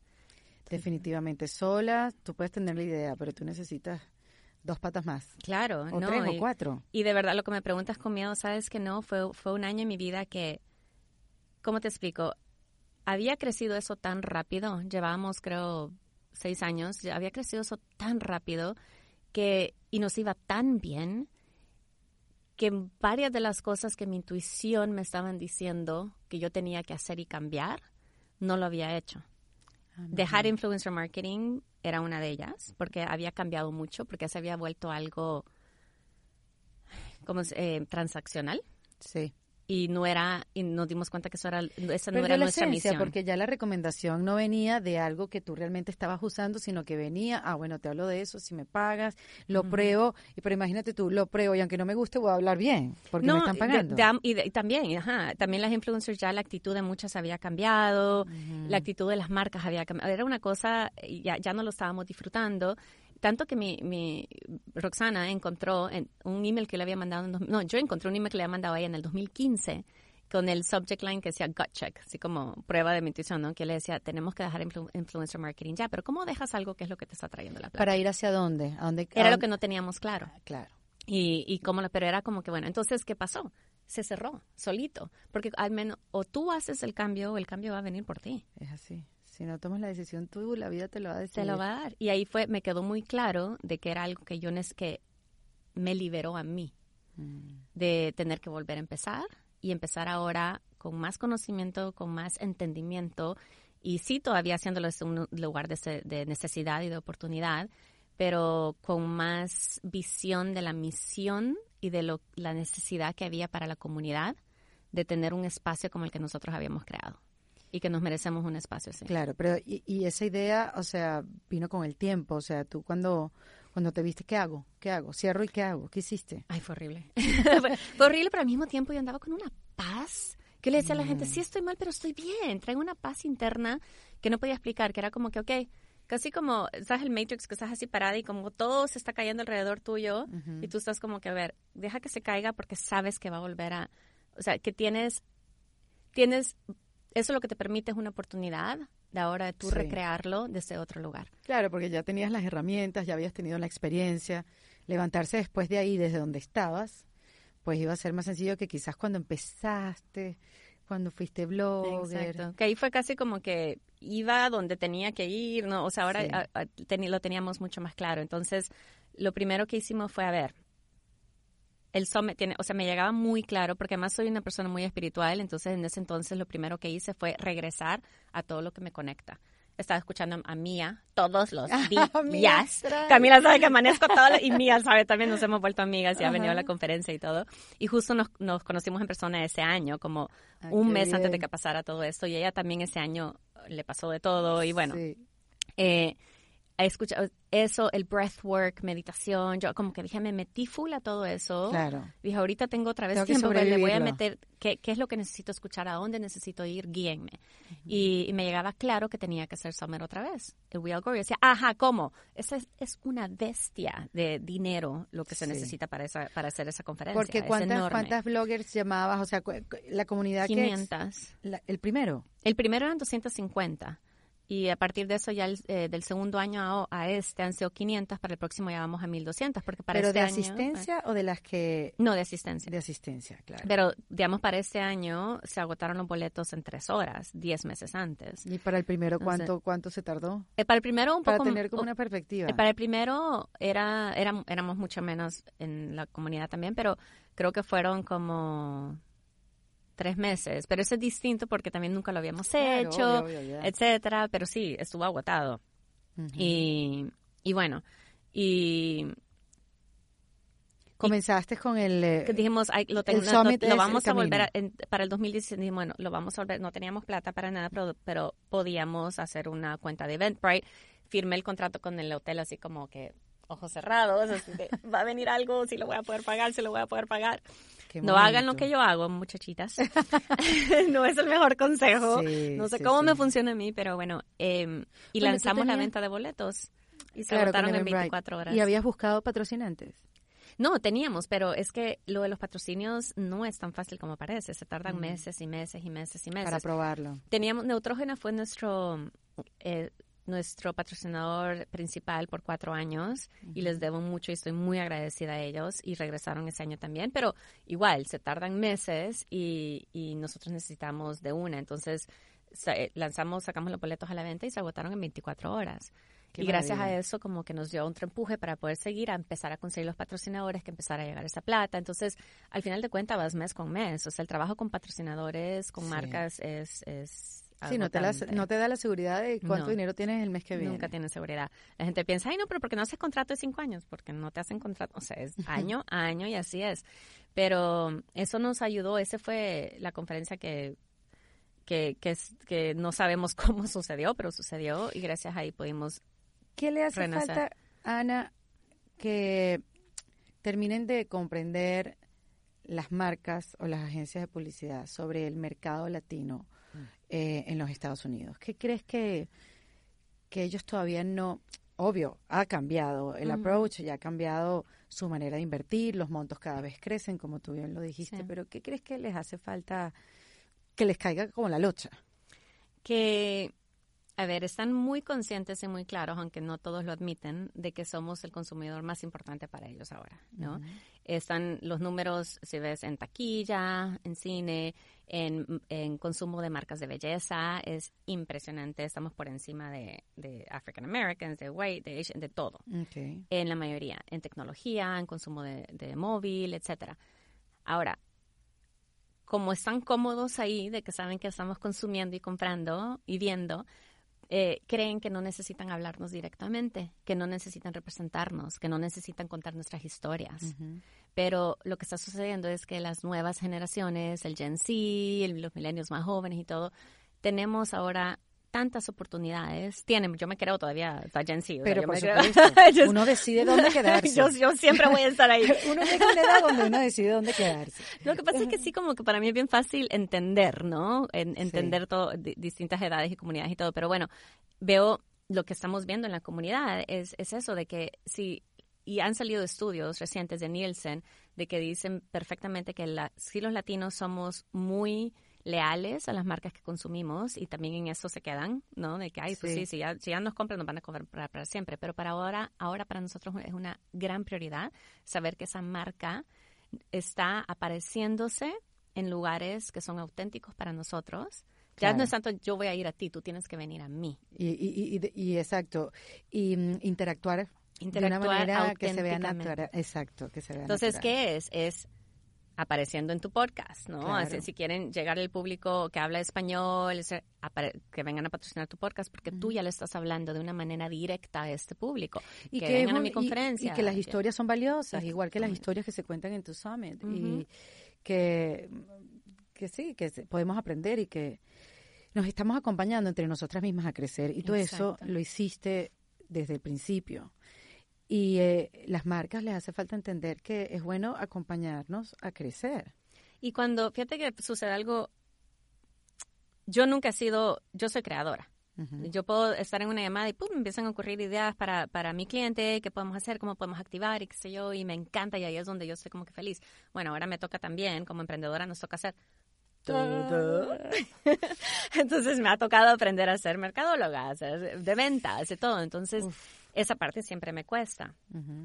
Definitivamente sola, tú puedes tener la idea, pero tú necesitas dos patas más. Claro, o no, tres o cuatro. Y de verdad lo que me preguntas con miedo, sabes que no, fue, fue un año en mi vida que, ¿cómo te explico? Había crecido eso tan rápido, llevábamos creo seis años, había crecido eso tan rápido que, y nos iba tan bien, que varias de las cosas que mi intuición me estaban diciendo que yo tenía que hacer y cambiar, no lo había hecho. Dejar influencer marketing era una de ellas, porque había cambiado mucho, porque se había vuelto algo como eh, transaccional. Sí y no era y nos dimos cuenta que eso era esa no era nuestra misión. porque ya la recomendación no venía de algo que tú realmente estabas usando sino que venía ah bueno te hablo de eso si me pagas lo pruebo y pero imagínate tú lo pruebo y aunque no me guste voy a hablar bien porque me están pagando y, también ajá, también las influencers ya la actitud de muchas había cambiado la actitud de las marcas había cambiado era una cosa ya ya no lo estábamos disfrutando tanto que mi, mi Roxana encontró en un email que le había mandado, no, yo encontré un email que le había mandado a ella en el 2015 con el subject line que decía gut check, así como prueba de mi intuición, ¿no? Que le decía, tenemos que dejar influencer marketing ya, pero ¿cómo dejas algo que es lo que te está trayendo la plata? ¿Para ir hacia dónde? ¿A dónde era lo que no teníamos claro. Ah, claro. Y, y cómo, pero era como que, bueno, entonces, ¿qué pasó? Se cerró, solito, porque al menos o tú haces el cambio o el cambio va a venir por ti. Es así. Si no tomas la decisión tú, la vida te lo va a decir. Te lo va a dar. Y ahí fue, me quedó muy claro de que era algo que yo que me liberó a mí mm. de tener que volver a empezar y empezar ahora con más conocimiento, con más entendimiento y sí todavía haciéndolo desde un lugar de, de necesidad y de oportunidad, pero con más visión de la misión y de lo, la necesidad que había para la comunidad de tener un espacio como el que nosotros habíamos creado y que nos merecemos un espacio así. Claro, pero y, esa idea, o sea, vino con el tiempo, o sea, tú cuando cuando te viste, ¿qué hago? ¿Qué hago? ¿Cierro y qué hago? ¿Qué hiciste? Ay, fue horrible. fue, horrible, pero al mismo tiempo yo andaba con una paz que le decía a la gente, mm. sí estoy mal, pero estoy bien. Traigo una paz interna que no podía explicar, que era como que, ok, casi como, ¿sabes el Matrix? Que estás así parada y como todo se está cayendo alrededor tuyo y tú estás como que, a ver, deja que se caiga porque sabes que va a volver a, o sea, que tienes, tienes eso lo que te permite es una oportunidad de ahora de tú recrearlo desde otro lugar. Claro, porque ya tenías las herramientas, ya habías tenido la experiencia. Levantarse después de ahí, desde donde estabas, pues iba a ser más sencillo que quizás cuando empezaste, cuando fuiste blogger. Exacto. Que ahí fue casi como que iba donde tenía que ir, ¿no? O sea, ahora lo teníamos mucho más claro. Entonces, lo primero que hicimos fue, a ver, el summit tiene, o sea, me llegaba muy claro, porque además soy una persona muy espiritual, entonces en ese entonces lo primero que hice fue regresar a todo lo que me conecta. Estaba escuchando a Mía todos los días. Camila sabe que amanezco todo y Mía sabe también, nos hemos vuelto amigas y ha venido a la conferencia y todo. Y justo nos, nos conocimos en persona ese año, como un mes antes de que pasara todo esto, y ella también ese año le pasó de todo y bueno. Eh, he escuchado eso, el breathwork, meditación, yo como que dije, me metí full a todo eso. Claro. Dije, ahorita tengo otra vez que, le voy a meter, ¿qué, ¿qué, es lo que necesito escuchar? ¿A dónde necesito ir? Guíenme. y, me llegaba claro que tenía que hacer Summer otra vez. El Real Go. Y decía, ajá, ¿cómo? Esa es, es, una bestia de dinero lo que se necesita para, esa, para hacer esa conferencia. Porque ¿cuántas, ¿cuántas bloggers llamabas? O sea, la comunidad 500. que ¿El primero? El primero eran 250 y a partir de eso ya eh, del segundo año a, este han sido 500, para el próximo ya vamos a 1200, porque para ¿Pero este de asistencia o de las que...? No, de asistencia. De asistencia, claro. Pero, digamos, para este año se agotaron los boletos en tres horas, diez meses antes. ¿Y para el primero cuánto, cuánto se tardó? Eh, para el primero un poco... Para tener como una perspectiva. Eh, para el primero era, era, éramos mucho menos en la comunidad también, pero creo que fueron como tres meses, pero eso es distinto porque también nunca lo habíamos Claro, hecho, obvio, obvio, ya. etcétera, pero sí, estuvo agotado. y, y bueno, y Comenzaste con el... eh, que dijimos, ay, lo, tengo- no- lo vamos a volver a- en- para el 2016, dijimos, bueno, lo vamos a volver, no teníamos plata para nada, pero, pero podíamos hacer una cuenta de Eventbrite. Firmé el contrato con el hotel así como que ojos cerrados, así de, va a venir algo, si lo voy a poder pagar, si lo voy a poder pagar. Qué No hagan lo que yo hago, muchachitas. no es el mejor consejo. Sí, no sé sí, cómo sí. me funciona a mí, pero bueno. eh, y Bueno, lanzamos la venta de boletos. Y se Claro, agotaron en Eventbrite. 24 horas. ¿Y habías buscado patrocinantes? No, teníamos, pero es que lo de los patrocinios no es tan fácil como parece. Se tardan meses y meses y meses y meses. Para probarlo. Teníamos, Neutrógena fue nuestro, eh, nuestro patrocinador principal por cuatro años y les debo mucho y estoy muy agradecida a ellos y regresaron ese año también, pero igual, se tardan meses y, y nosotros necesitamos de una. Entonces, eh, lanzamos, sacamos los boletos a la venta y se agotaron en 24 horas. Qué y gracias a eso como que nos dio otro empuje para poder seguir a empezar a conseguir los patrocinadores, que empezar a llegar esa plata. Entonces, al final de cuentas vas mes con mes. O sea, el trabajo con patrocinadores, con Sí. marcas es... es Sí, no te, la- agotante. no te da la seguridad de cuánto No. dinero tienes el mes que viene. Nunca tienes seguridad. La gente piensa, ay, no, pero ¿por qué no haces contrato de cinco años? Porque no te hacen contrato. O sea, es año a año y así es. Pero eso nos ayudó. Esa fue la conferencia que, que, que, no sabemos cómo sucedió, pero sucedió y gracias a ahí pudimos ¿Qué le hace renacer. falta, Ana, que terminen de comprender las marcas o las agencias de publicidad sobre el mercado latino eh, en los Estados Unidos? ¿Qué crees que, que ellos todavía no... Obvio, ha cambiado el approach, ya ha cambiado su manera de invertir, los montos cada vez crecen, como tú bien lo dijiste, Sí. pero ¿qué crees que les hace falta que les caiga como la locha? que, a ver, están muy conscientes y muy claros, aunque no todos lo admiten, de que somos el consumidor más importante para ellos ahora, ¿no? Están los números, si ves, en taquilla, en cine, en, en consumo de marcas de belleza, es impresionante. Estamos por encima de, de African Americans, de white, de Asian, de todo. Okay. En la mayoría, en tecnología, en consumo de, de móvil, etcétera. Ahora, como están cómodos ahí de que saben que estamos consumiendo y comprando y viendo, eh, creen que no necesitan hablarnos directamente, que no necesitan representarnos, que no necesitan contar nuestras historias. Pero lo que está sucediendo es que las nuevas generaciones, el Gen Z, el- los milenios más jóvenes y todo, tenemos ahora tantas oportunidades. Tienen, yo me creo todavía la Gen Z. o sea, Pero yo por supuesto, uno decide dónde quedarse. yo, yo siempre voy a estar ahí. Uno llega a una edad donde uno decide dónde quedarse. Lo que pasa es que sí, como que para mí es bien fácil entender, ¿no? En- Sí. entender todo, di- distintas edades y comunidades y todo. Pero bueno, veo lo que estamos viendo en la comunidad es, es eso de que si, y han salido estudios recientes de Nielsen de que dicen perfectamente que la, si los latinos somos muy leales a las marcas que consumimos y también en eso se quedan, ¿no? De que, ay, pues Sí. sí, si ya, si ya nos compran, nos van a comprar para siempre. Pero para ahora, ahora para nosotros es una gran prioridad saber que esa marca está apareciéndose en lugares que son auténticos para nosotros. Ya no es tanto yo voy a ir a ti, tú tienes que venir a mí. Y, y, y, y exacto. Y mm, interactuar, de Interactuar una manera que se vea natural. Exacto, que se vea Entonces, natural. ¿qué es? Es apareciendo en tu podcast, ¿no? Claro. Así, si quieren llegar al público que habla español, que vengan a patrocinar tu podcast, porque tú ya le estás hablando de una manera directa a este público. Y que, que, vengan a mi conferencia. Y, que las historias son valiosas, igual que las historias que se cuentan en tu summit. Y que, que sí, que podemos aprender y que nos estamos acompañando entre nosotras mismas a crecer. Y tú eso lo hiciste desde el principio. Y eh, las marcas les hace falta entender que es bueno acompañarnos a crecer. Y cuando, fíjate que sucede algo, yo nunca he sido, yo soy creadora. Yo puedo estar en una llamada y pum, empiezan a ocurrir ideas para, para mi cliente, qué podemos hacer, cómo podemos activar y qué sé yo, y me encanta y ahí es donde yo estoy como que feliz. Bueno, ahora me toca también, como emprendedora, nos toca hacer. Entonces me ha tocado aprender a ser mercadóloga, a hacer de ventas, de todo. Entonces, esa parte siempre me cuesta.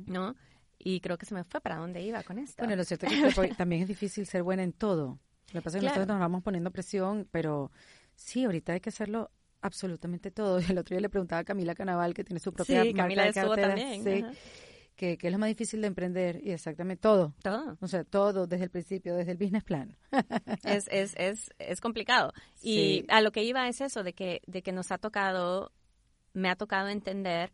¿no? Y creo que se me fue para dónde iba con esto. Bueno, lo cierto es que también es difícil ser buena en todo. Lo que pasa es que Claro. nosotros nos vamos poniendo presión, pero sí, ahorita hay que hacerlo absolutamente todo. El otro día le preguntaba a Camila Canaval, que tiene su propia sí, marca Camila de carteras, también. sí. Que, que es lo más difícil de emprender y exactamente todo. Todo. O sea, todo desde el principio, desde el business plan. es, es, es, es complicado. Y a lo que iba es eso, de que, de que nos ha tocado, me ha tocado entender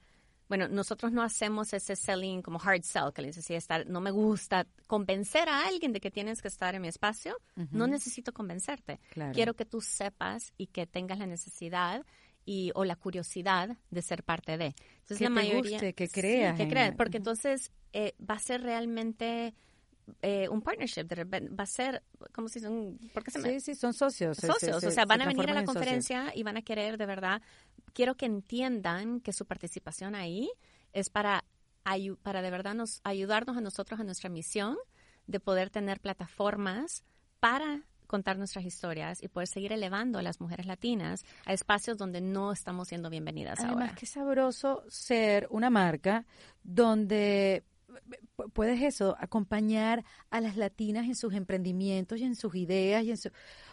bueno, nosotros no hacemos ese selling como hard sell, que les decía, estar, no me gusta convencer a alguien de que tienes que estar en mi espacio, no necesito convencerte. Quiero que tú sepas y que tengas la necesidad y o la curiosidad de ser parte de. Entonces que la mayoría guste, que creas, que creas, porque entonces eh, va a ser realmente eh, un partnership, va a ser, ¿cómo se dice? ¿por qué se me... Sí, sí, son socios. Socios, o sea, van a venir a la conferencia y van a querer de verdad, quiero que entiendan que su participación ahí es para, para de verdad nos, ayudarnos a nosotros a nuestra misión de poder tener plataformas para contar nuestras historias y poder seguir elevando a las mujeres latinas a espacios donde no estamos siendo bienvenidas Además, ahora. qué sabroso ser una marca donde puedes eso, acompañar a las latinas en sus emprendimientos y en sus ideas y en su...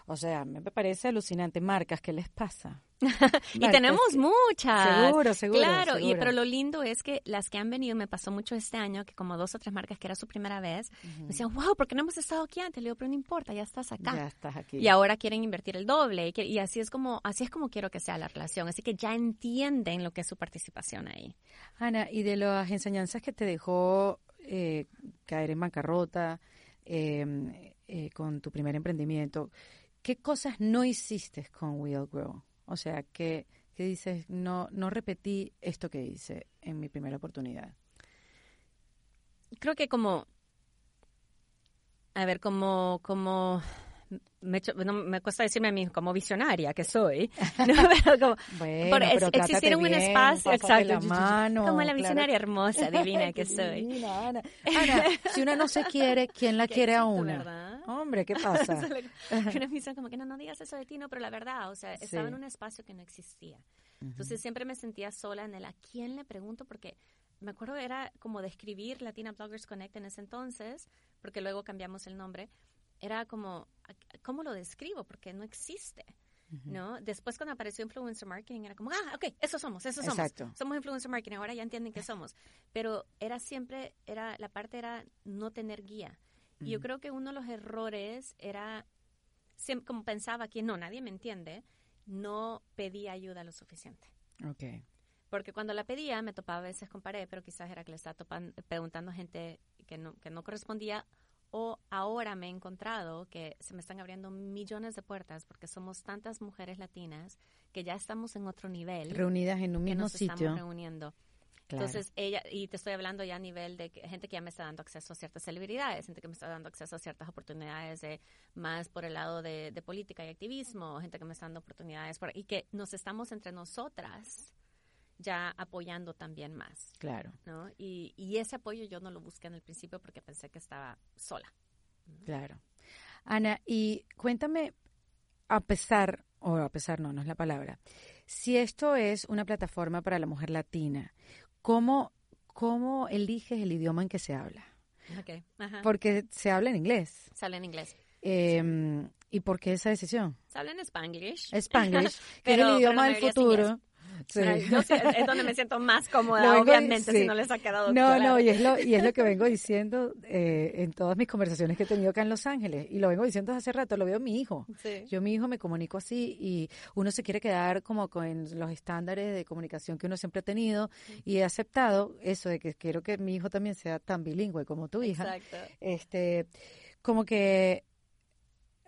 O sea, me parece alucinante. Marcas, ¿qué les pasa? y tenemos muchas. Seguro, seguro. Claro, Y, pero lo lindo es que las que han venido, me pasó mucho este año, que como dos o tres marcas que era su primera vez, me decían, wow, ¿por qué no hemos estado aquí antes? Le digo, pero no importa, ya estás acá. Ya estás aquí. Y ahora quieren invertir el doble. Y, y así es como así es como quiero que sea la relación. Así que ya entienden lo que es su participación ahí. Ana, y de las enseñanzas que te dejó eh, caer en bancarrota, em, eh, con tu primer emprendimiento, ¿qué cosas no hiciste con Will Grow? O sea, que, dices, no, no repetí esto que hice en mi primera oportunidad. Creo que como, a ver, como, como me, no, me cuesta decirme a mí como visionaria que soy, pero como bueno, existir un espacio exacto, mano, como la visionaria hermosa, divina que soy. Ana. si una no se quiere, ¿quién la quiere a una? Hombre, ¿qué pasa? una me como que no, no digas eso de ti, no, pero la verdad, o sea, estaba en un espacio que no existía. Entonces siempre me sentía sola en el a quién le pregunto porque me acuerdo era como describir Latina Bloggers Connect en ese entonces, porque luego cambiamos el nombre era como, ¿cómo lo describo? Porque no existe. ¿No? Después cuando apareció influencer marketing era como, ah, ok, eso somos, eso somos. Exacto. Somos influencer marketing, ahora ya entienden qué somos. Pero era siempre, era, la parte era no tener guía. Y yo creo que uno de los errores era, siempre, como pensaba que no, nadie me entiende, no pedía ayuda lo suficiente. Ok. Porque cuando la pedía me topaba a veces con pared, pero quizás era que le estaba topando, preguntando a gente que no, que no correspondía o ahora me he encontrado que se me están abriendo millones de puertas porque somos tantas mujeres latinas que ya estamos en otro nivel. Reunidas en un mismo nos sitio. Estamos reuniendo. Entonces, ella, y te estoy hablando ya a nivel de gente que ya me está dando acceso a ciertas celebridades, gente que me está dando acceso a ciertas oportunidades de más por el lado de, política y activismo, gente que me está dando oportunidades por, y que nos estamos entre nosotras ya apoyando también más. Claro. ¿no? Y, y ese apoyo yo no lo busqué en el principio porque pensé que estaba sola. Claro. Ana, y cuéntame, a pesar, o a pesar no, no es la palabra, si esto es una plataforma para la mujer latina, ¿cómo, cómo eliges el idioma en que se habla? Okay. Porque se habla en inglés. Se habla en inglés. Eh, ¿Y por qué esa decisión? Se habla en spanglish. Spanglish, que es el idioma del futuro. Sí. es donde me siento más cómoda, obviamente, si no les ha quedado No, no, y es, lo, y es lo que vengo diciendo eh, en todas mis conversaciones que he tenido acá en Los Ángeles. Y lo vengo diciendo hace rato, lo veo mi hijo. Yo, mi hijo, me comunico así y uno se quiere quedar como con los estándares de comunicación que uno siempre ha tenido y he aceptado eso de que quiero que mi hijo también sea tan bilingüe como tu hija. Exacto. Este, como que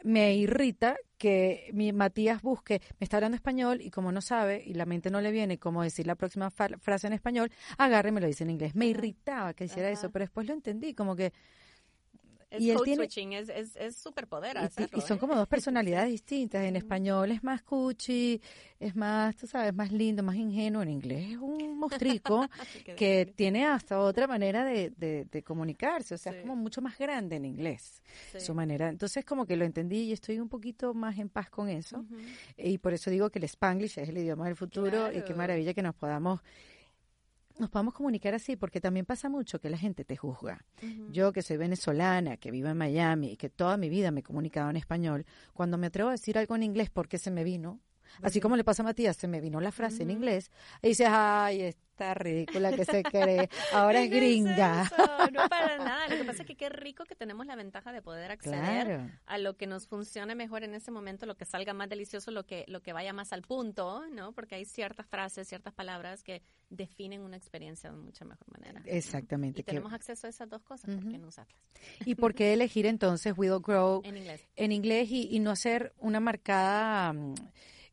me irrita que mi Matías busque, me está hablando español y como no sabe y la mente no le viene cómo decir la próxima frase en español, agarre y me lo dice en inglés. Me irritaba que hiciera eso, pero después lo entendí, como que y él tiene, switching, es, es, es superpoder y, son como dos personalidades distintas. En español es más cuchi, es más, tú sabes, más lindo, más ingenuo. En inglés es un mostrico que tiene hasta otra manera de, de, comunicarse. O sea, es como mucho más grande en inglés su manera. Entonces, como que lo entendí y estoy un poquito más en paz con eso. Y por eso digo que el Spanglish es el idioma del futuro y qué maravilla que nos podamos nos podamos comunicar así, porque también pasa mucho que la gente te juzga. Yo que soy venezolana, que vivo en Miami y que toda mi vida me he comunicado en español, cuando me atrevo a decir algo en inglés porque se me vino, Así como le pasa a Matías, se me vino la frase en inglés y dices, ay, está ridícula que se cree, ahora es gringa. no para nada, lo que pasa es que qué rico que tenemos la ventaja de poder acceder a lo que nos funcione mejor en ese momento, lo que salga más delicioso, lo que, lo que vaya más al punto, ¿no? Porque hay ciertas frases, ciertas palabras que definen una experiencia de mucha mejor manera. Exactamente. Y tenemos acceso a esas dos cosas, ¿por qué no usarlas? ¿Y por qué elegir entonces Will Grow en inglés, en inglés y, y no hacer una marcada mm,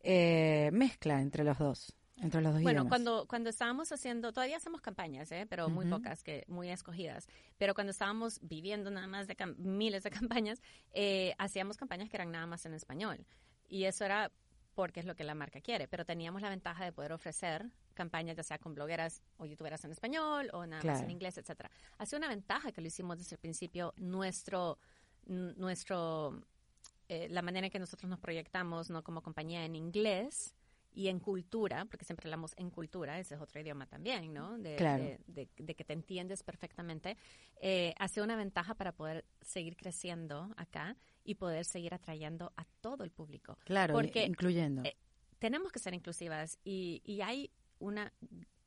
eh, mezcla entre los dos? Entre los dos bueno, cuando cuando estábamos haciendo, todavía hacemos campañas, ¿eh? pero muy pocas, que muy escogidas. Pero cuando estábamos viviendo nada más de miles de campañas, eh, hacíamos campañas que eran nada más en español. Y eso era porque es lo que la marca quiere. Pero teníamos la ventaja de poder ofrecer campañas, ya sea con blogueras o youtuberas en español o nada más en inglés, etcétera. Ha sido una ventaja que lo hicimos desde el principio. Nuestro, nuestro, eh, la manera en que nosotros nos proyectamos, no como compañía en inglés y en cultura, porque siempre hablamos en cultura, ese es otro idioma también, ¿no? De, de, que te entiendes perfectamente, eh, hace una ventaja para poder seguir creciendo acá y poder seguir atrayendo a todo el público. Claro, porque, incluyendo. Eh, tenemos que ser inclusivas y, y hay una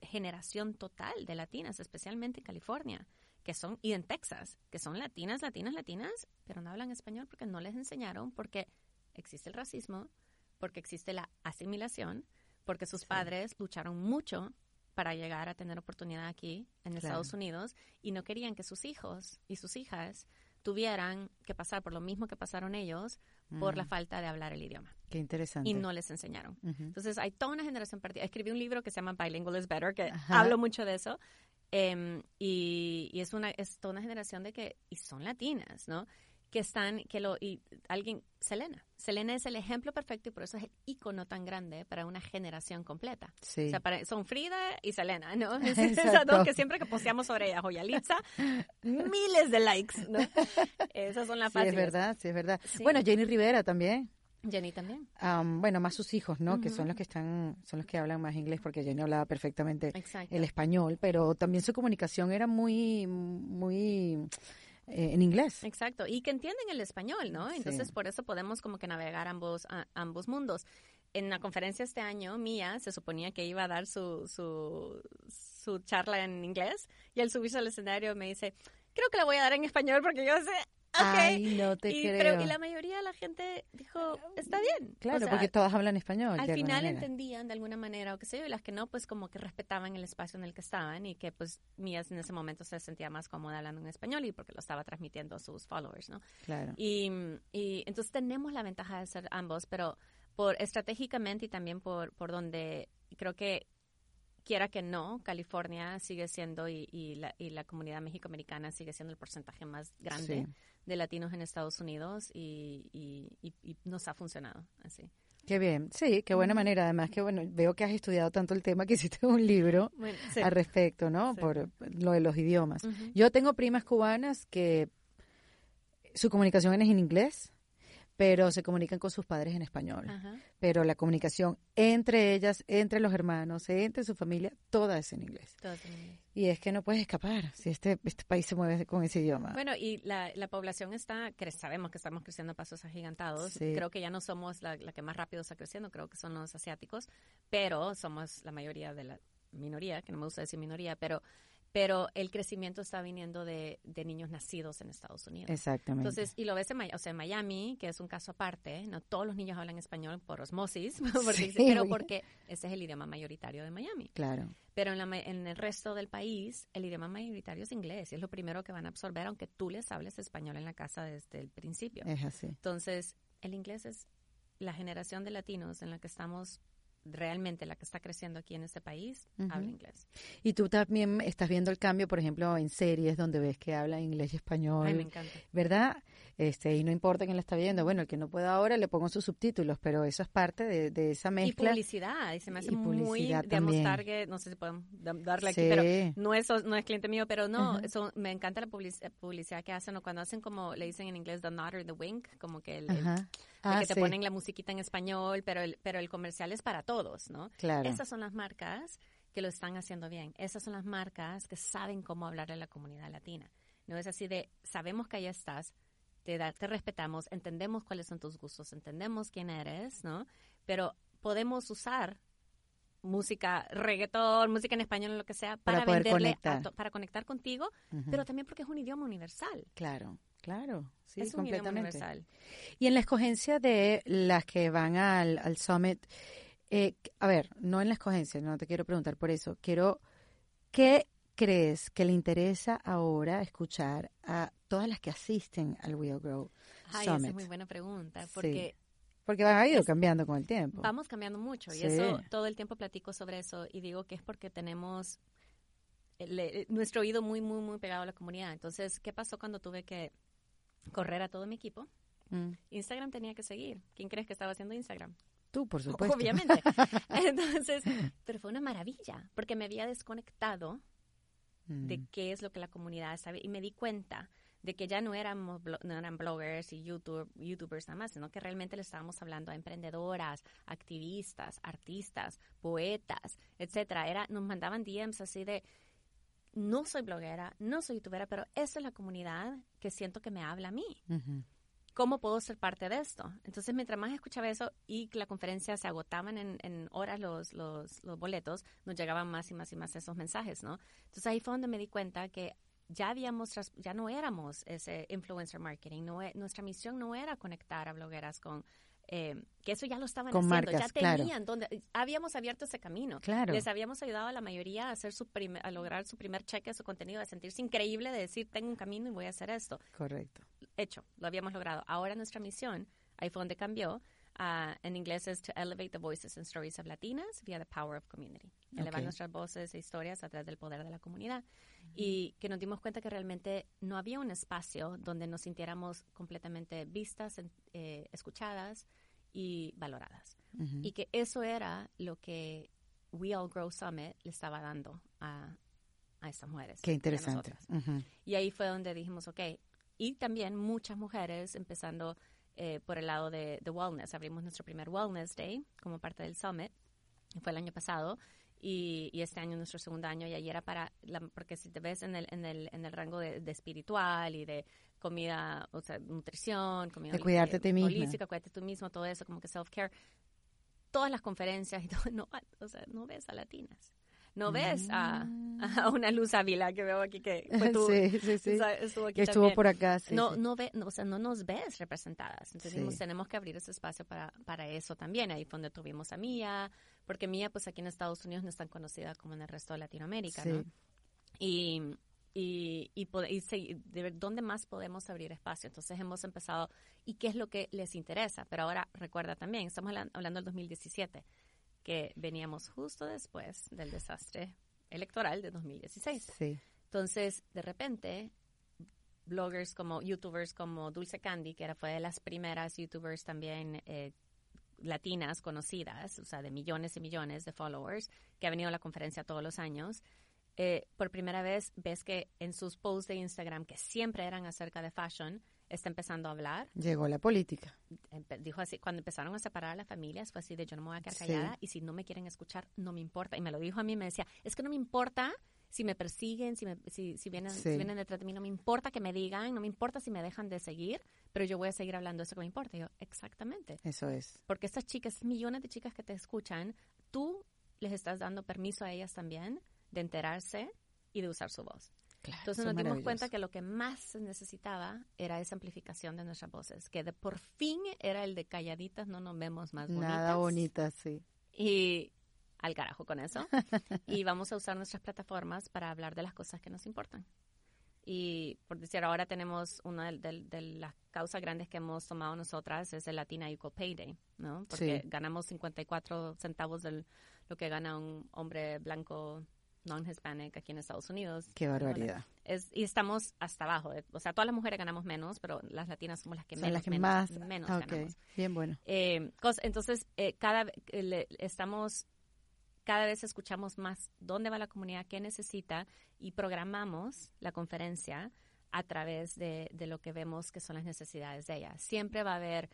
generación total de latinas, especialmente en California, que son, y en Texas, que son latinas, latinas, latinas, pero no hablan español porque no les enseñaron, porque existe el racismo, porque existe la asimilación, porque sus padres lucharon mucho para llegar a tener oportunidad aquí en Estados Unidos y no querían que sus hijos y sus hijas tuvieran que pasar por lo mismo que pasaron ellos por la mm. falta de hablar el idioma. Qué interesante. Y no les enseñaron. Entonces hay toda una generación perdida. Escribí un libro que se llama Bilingual is Better, que hablo mucho de eso. Em, y, y, es una es toda una generación de que y son latinas, ¿no? que están, que lo, y alguien, Selena. Selena es el ejemplo perfecto y por eso es el icono tan grande para una generación completa. Sí. O sea, para, son Frida y Selena, ¿no? Esas dos que siempre que posteamos sobre ella, Joyalitza, miles de likes, ¿no? Esas son las fáciles. Sí, es verdad, sí, es verdad. Bueno, Jenny Rivera también. Jenny también. bueno, más sus hijos, ¿no? Que son los que están, son los que hablan más inglés, porque Jenny hablaba perfectamente el español, pero también su comunicación era muy, muy eh, en inglés. Exacto, y que entienden el español, ¿no? Entonces, por eso podemos como que navegar ambos, ambos mundos. En la conferencia este año, Mía se suponía que iba a dar su, su, su charla en inglés y al subirse al escenario me dice, creo que la voy a dar en español porque yo sé Ay, no te y, creo. Pero, y la mayoría de la gente dijo, está bien. Claro, porque todas hablan español. Al final entendían de alguna manera o qué sé yo, y las que no, pues como que respetaban el espacio en el que estaban y que pues Mías en ese momento se sentía más cómoda hablando en español y porque lo estaba transmitiendo a sus followers, ¿no? Claro. Y, y entonces tenemos la ventaja de ser ambos, pero por estratégicamente y también por, por donde creo que quiera que no, California sigue siendo y, y, la, y la comunidad mexicoamericana sigue siendo el porcentaje más grande de latinos en Estados Unidos y, y, nos ha funcionado así. Qué bien, sí, qué buena manera. Además que bueno, veo que has estudiado tanto el tema que hiciste un libro al respecto, ¿no? Por lo de los idiomas. Yo tengo primas cubanas que su comunicación es en inglés pero se comunican con sus padres en español. Pero la comunicación entre ellas, entre los hermanos, entre su familia, toda es en inglés. Y es que no puedes escapar si este, este país se mueve con ese idioma. Bueno, y la, la población está, que sabemos que estamos creciendo a pasos agigantados. Creo que ya no somos la, la que más rápido está creciendo, creo que son los asiáticos, pero somos la mayoría de la minoría, que no me gusta decir minoría, pero pero el crecimiento está viniendo de, de, niños nacidos en Estados Unidos. Exactamente. Entonces, y lo ves en, o sea, Miami, que es un caso aparte, no todos los niños hablan español por osmosis, pero porque ese es el idioma mayoritario de Miami. Claro. Pero en, la, en el resto del país, el idioma mayoritario es inglés y es lo primero que van a absorber, aunque tú les hables español en la casa desde el principio. Es así. Entonces, el inglés es la generación de latinos en la que estamos realmente la que está creciendo aquí en este país habla inglés. Y tú también estás viendo el cambio, por ejemplo, en series donde ves que habla inglés y español. Ay, me encanta. ¿Verdad? Este, y no importa quién la está viendo. Bueno, el que no pueda ahora le pongo sus subtítulos, pero eso es parte de, esa mezcla. Y publicidad, y se me hace muy, digamos, target, no sé si podemos darle aquí, pero no es, no es cliente mío, pero no, eso, me encanta la publicidad que hacen, o cuando hacen como, le dicen en inglés, the nod or the wink, como que el, ah, que te ponen la musiquita en español, pero el, pero el comercial es para todos, ¿no? Claro. Esas son las marcas que lo están haciendo bien. Esas son las marcas que saben cómo hablarle a la comunidad latina. No es así de, sabemos que allá estás, te, te respetamos, entendemos cuáles son tus gustos, entendemos quién eres, ¿no? Pero podemos usar música, reggaetón, música en español, lo que sea, Para para, poder venderle, a conectar. to- para conectar contigo, Ujú. pero también porque es un idioma universal. Claro, claro, sí, es completamente. universal. Y en la escogencia de las que van al, al summit, eh, a ver, no en la escogencia, no te quiero preguntar por eso, quiero, ¿qué crees que le interesa ahora escuchar a todas las que asisten al Will Grow Ay, esa Summit? es muy buena pregunta, Sí. porque Porque Es- cambiando con el tiempo. vamos cambiando mucho y eso todo el tiempo platico sobre eso y digo que es porque tenemos el- el- nuestro oído muy, muy, muy pegado a la comunidad. Entonces, ¿qué pasó cuando tuve que correr a todo mi equipo? Mm. Instagram tenía que seguir. ¿Quién crees que estaba haciendo Instagram? Tú, por supuesto. Obviamente. Entonces, pero fue una maravilla, porque me había desconectado Mm. de qué es lo que la comunidad sabe y me di cuenta de que ya no éramos no eran bloggers y YouTube, youtubers nada más, sino que realmente le estábamos hablando a emprendedoras, activistas, artistas, poetas, etcétera. Era nos mandaban DMs así de no soy bloguera, no soy youtubera, pero esa es la comunidad que siento que me habla a mí. ¿cómo puedo ser parte de esto? Entonces, mientras más escuchaba eso y la conferencia se agotaban en, en horas los, los, los boletos, nos llegaban más y más y más esos mensajes, ¿no? Entonces, ahí fue donde me di cuenta que ya habíamos, ya no éramos ese influencer marketing, no, e- nuestra misión no era conectar a blogueras con, eh, que eso ya lo estaban Con haciendo, marcas, ya claro. tenían, donde, habíamos abierto ese camino. Claro. Les habíamos ayudado a la mayoría a, hacer su primer- a lograr su primer cheque, su contenido, a sentirse increíble, de decir, tengo un camino y voy a hacer esto Correcto. hecho, lo habíamos logrado. Ahora nuestra misión, ahí fue donde cambió, ah, en inglés es to elevate the voices and stories of Latinas via the power of community. Elevar Ok. nuestras voces e historias a través del poder de la comunidad. Y que nos dimos cuenta que realmente no había un espacio donde nos sintiéramos completamente vistas, eh, escuchadas y valoradas. Ujú. Y que eso era lo que We All Grow Summit le estaba dando a, a estas mujeres. Qué y interesante. nosotras. Ujú. Y ahí fue donde dijimos, ok, y también muchas mujeres empezando eh, por el lado de, de wellness. Abrimos nuestro primer Wellness Day como parte del Summit, fue el año pasado, y, y este año nuestro segundo año, y ahí era para, la- porque si te ves en el, en el, en el rango de, de espiritual y de comida, o sea, nutrición, comida De cuidarte ti misma. holística, cuídate tú mismo, todo eso, como que self-care, todas las conferencias y todo, no, o sea, no ves a latinas. No ves a, a una Luz Ávila que veo aquí que fue tu, sí, sí, sí. esa- estuvo aquí Que estuvo también. por acá, no, no ve, no, o sea, no nos ves representadas. Entonces tenemos que abrir ese espacio para, para eso también. Ahí fue donde tuvimos a Mía, porque Mía, pues aquí en Estados Unidos no es tan conocida como en el resto de Latinoamérica, ¿no? Y, y, y, y de ver dónde más podemos abrir espacio. Entonces hemos empezado, ¿y qué es lo que les interesa? Pero ahora recuerda también, estamos hablan- hablando del 2017, que veníamos justo después del desastre electoral de 2016. Sí. Entonces, de repente, bloggers como, youtubers como Dulce Candy, que era, fue de las primeras youtubers también eh, latinas conocidas, o sea, de millones y millones de followers, que ha venido a la conferencia todos los años, eh, por primera vez ves que en sus posts de Instagram, que siempre eran acerca de fashion, está empezando a hablar. Llegó la política. Dijo así, cuando empezaron a separar a las familias, fue así de yo no me voy a quedar Sí. callada y si no me quieren escuchar, no me importa. Y me lo dijo a mí, me decía, es que no me importa si me persiguen, si, me, si, si vienen, Sí. si vienen detrás de mí, no me importa que me digan, no me importa si me dejan de seguir, pero yo voy a seguir hablando eso que me importa. Y yo, exactamente. Eso es. Porque estas chicas, millones de chicas que te escuchan, tú les estás dando permiso a ellas también de enterarse y de usar su voz. Claro. Entonces nos dimos cuenta que lo que más se necesitaba era esa amplificación de nuestras voces, que de por fin era el de calladitas, no nos vemos más bonitas. Nada bonita, sí. Y al carajo con eso. y vamos a usar nuestras plataformas para hablar de las cosas que nos importan. Y por decir, ahora tenemos una de, de- de las causas grandes que hemos tomado nosotras es el Latina Equal Pay Day, ¿no? Porque Sí. ganamos 54 centavos de lo que gana un hombre blanco non-hispanic aquí en Estados Unidos. Qué barbaridad. Es, y estamos hasta abajo. o sea, todas las mujeres ganamos menos, pero las latinas somos las que Son menos, las que menos, más. menos Ah, ok. ganamos. Bien bueno. Eh, entonces, eh, cada eh, le- estamos, cada vez escuchamos más dónde va la comunidad, qué necesita y programamos la conferencia a través de, de lo que vemos que son las necesidades de ella. Siempre va a haber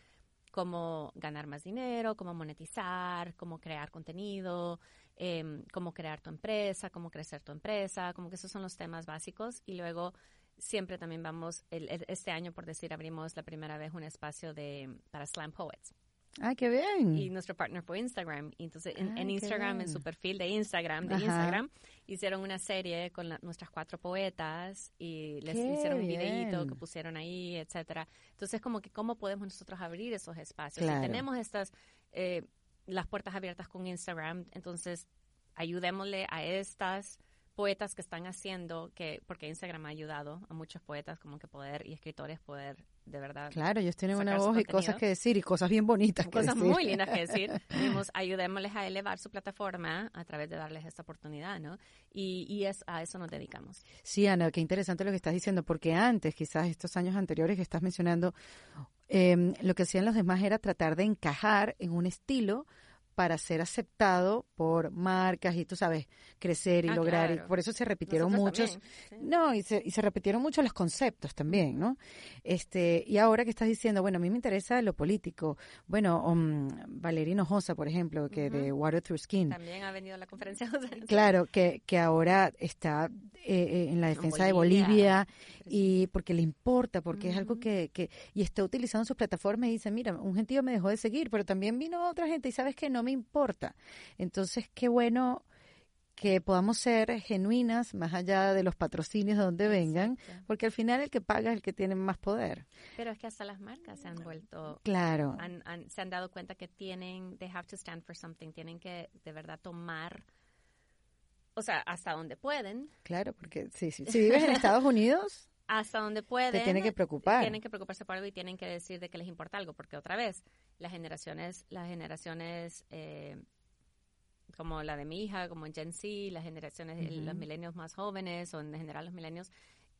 cómo ganar más dinero, cómo monetizar, cómo crear contenido, em, cómo crear tu empresa, cómo crecer tu empresa, como que esos son los temas básicos. Y luego siempre también vamos, el- el- este año, por decir, abrimos la primera vez un espacio de, para slam poets. Ah, qué bien. Y nuestro partner fue Instagram. Y entonces en, Ah, en Instagram, en su perfil de Instagram, de Ajá. Instagram, hicieron una serie con la- nuestras cuatro poetas y les Qué hicieron un videíto que pusieron ahí, etcétera. Entonces como que cómo podemos nosotros abrir esos espacios. Claro. Si tenemos estas eh, las puertas abiertas con Instagram, entonces ayudémosle a estas poetas que están haciendo que porque Instagram ha ayudado a muchos poetas como que poder y escritores poder de verdad Claro, ellos tienen una voz y cosas que decir y cosas bien bonitas que cosas decir. muy lindas que decir. Dijimos, ayudémosles a elevar su plataforma a través de darles esta oportunidad, ¿no? Y, y es, a eso nos dedicamos. Sí, Ana, qué interesante lo que estás diciendo, porque antes, quizás estos años anteriores que estás mencionando, em, lo que hacían los demás era tratar de encajar en un estilo para ser aceptado por marcas y tú sabes, crecer y Ah, lograr. Y por eso se repitieron Nosotros muchos. también, sí. No, y se, y se repitieron mucho los conceptos también, ¿no? Este, y ahora que estás diciendo, bueno, a mí me interesa lo político. Bueno, um, Valerino Josa, por ejemplo, que de Water Through Skin. También ha venido a la conferencia. Claro, que, que ahora está eh, eh, en la defensa de Bolivia. Bolivia y porque le importa, porque es algo que, que, y está utilizando sus plataformas y dice, mira, un gentío me dejó de seguir, pero también vino otra gente y sabes que no me importa. Entonces, qué bueno que podamos ser genuinas más allá de los patrocinios de donde vengan, Exacto. porque al final el que paga es el que tiene más poder. Pero es que hasta las marcas se han vuelto Claro, han- han- se han dado cuenta que tienen, they have to stand for something, tienen que de verdad tomar, o sea, hasta donde pueden, claro, porque sí, sí, si vives en Estados Unidos, hasta donde pueden. te tiene que preocupar. Tienen que preocuparse por algo y tienen que decir de que les importa algo, porque otra vez, las generaciones, las generaciones eh, como la de mi hija, como Gen Z, las generaciones, de los milenios más jóvenes o en general los milenios,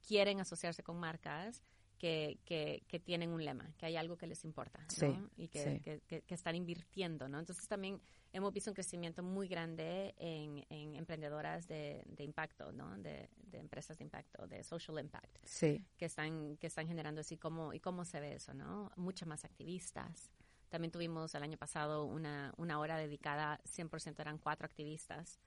quieren asociarse con marcas que, que, que tienen un lema, que hay algo que les importa, ¿no? Sí, y que, sí. que, que- que están invirtiendo, ¿no? Entonces también hemos visto un crecimiento muy grande en, en emprendedoras de, de impacto, ¿no? De, de empresas de impacto, de social impact sí, que están que están generando así como y cómo se ve eso no muchas más activistas. También tuvimos el año pasado una, una hora dedicada 100% eran cuatro activistas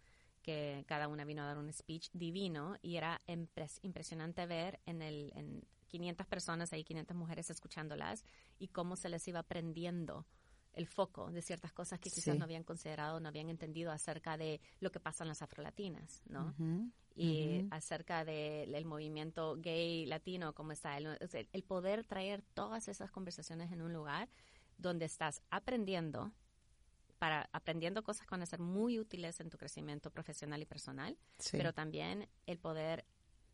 que cada una vino a dar un speech divino y era impres- impresionante ver en el en 500 personas ahí 500 mujeres escuchándolas y cómo se les iba aprendiendo el foco de ciertas cosas que quizás Sí. no habían considerado, no habían entendido acerca de lo que pasa en las afrolatinas, ¿no? Ujú, y ujú. acerca del movimiento gay latino, cómo está, el, el poder traer todas esas conversaciones en un lugar donde estás aprendiendo, para aprendiendo cosas que van a ser muy útiles en tu crecimiento profesional y personal, Sí. pero también el poder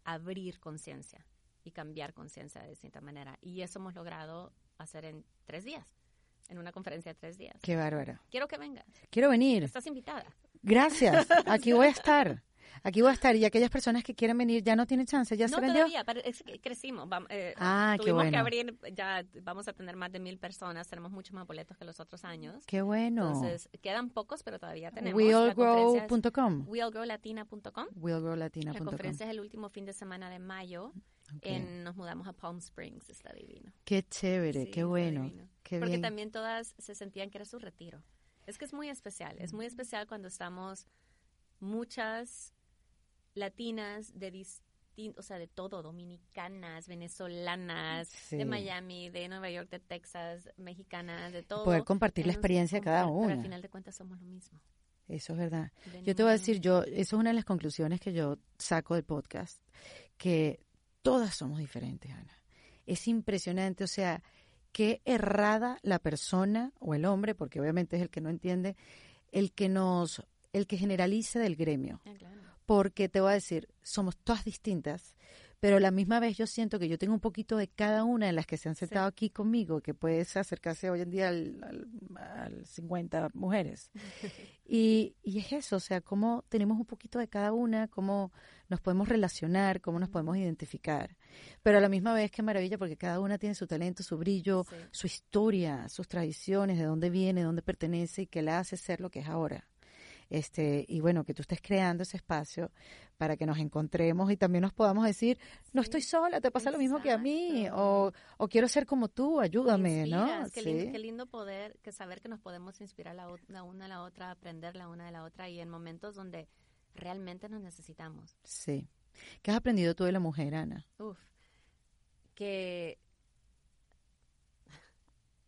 abrir conciencia y cambiar conciencia de distinta manera. Y eso hemos logrado hacer en tres días, en una conferencia de tres días. Qué bárbara. Quiero que vengas. Quiero venir. Estás invitada. Gracias. Aquí voy a estar. Aquí voy a estar. Y aquellas personas que quieren venir ya no tienen chance. Ya no se vendió. todavía, pero es que crecimos. vam- eh, Ah, qué tuvimos que bueno. abrir, ya vamos a tener más de mil personas, tenemos muchos más boletos que los otros años. Qué bueno. Entonces, quedan pocos, pero todavía tenemos. Es We'llgrow.com. wheelgrowlatina.com. La conferencia es el último fin de semana de mayo. Ok. En, nos mudamos a Palm Springs, está divino. Qué chévere, Sí, qué bueno. Qué Porque bien. también todas se sentían que era su retiro. Es que es muy especial, es muy especial cuando estamos muchas latinas de distinto, o sea, de todo, dominicanas, venezolanas, Sí. de Miami, de Nueva York, de Texas, mexicanas, de todo. Poder compartir la experiencia de cada una. al final de cuentas somos lo mismo. Eso es verdad. Yo Venimos te voy a de- decir, yo, eso es una de las conclusiones que yo saco del podcast, que todas somos diferentes, Ana. Es impresionante, o sea, qué errada la persona o el hombre, porque obviamente es el que no entiende, el que nos, el que generaliza del gremio. Ah, claro. Porque te voy a decir, somos todas distintas, pero a la misma vez yo siento que yo tengo un poquito de cada una de las que se han sentado aquí conmigo, que puedes acercarse hoy en día al, al, al 50 mujeres. Y, y es eso, o sea, cómo tenemos un poquito de cada una, cómo nos podemos relacionar, cómo nos podemos identificar. Pero a la misma vez, qué maravilla, porque cada una tiene su talento, su brillo, Sí. su historia, sus tradiciones, de dónde viene, de dónde pertenece y que la hace ser lo que es ahora. Este, y bueno, que tú estés creando ese espacio para que nos encontremos y también nos podamos decir, no estoy sola, te pasa lo mismo que a mí, o, o quiero ser como tú, ayúdame, ¿no? Qué, Sí. lindo, qué lindo poder, que saber que nos podemos inspirar la una a la otra, aprender la una de la otra y en momentos donde realmente nos necesitamos. Sí. ¿Qué has aprendido tú de la mujer, Ana? Uf, que,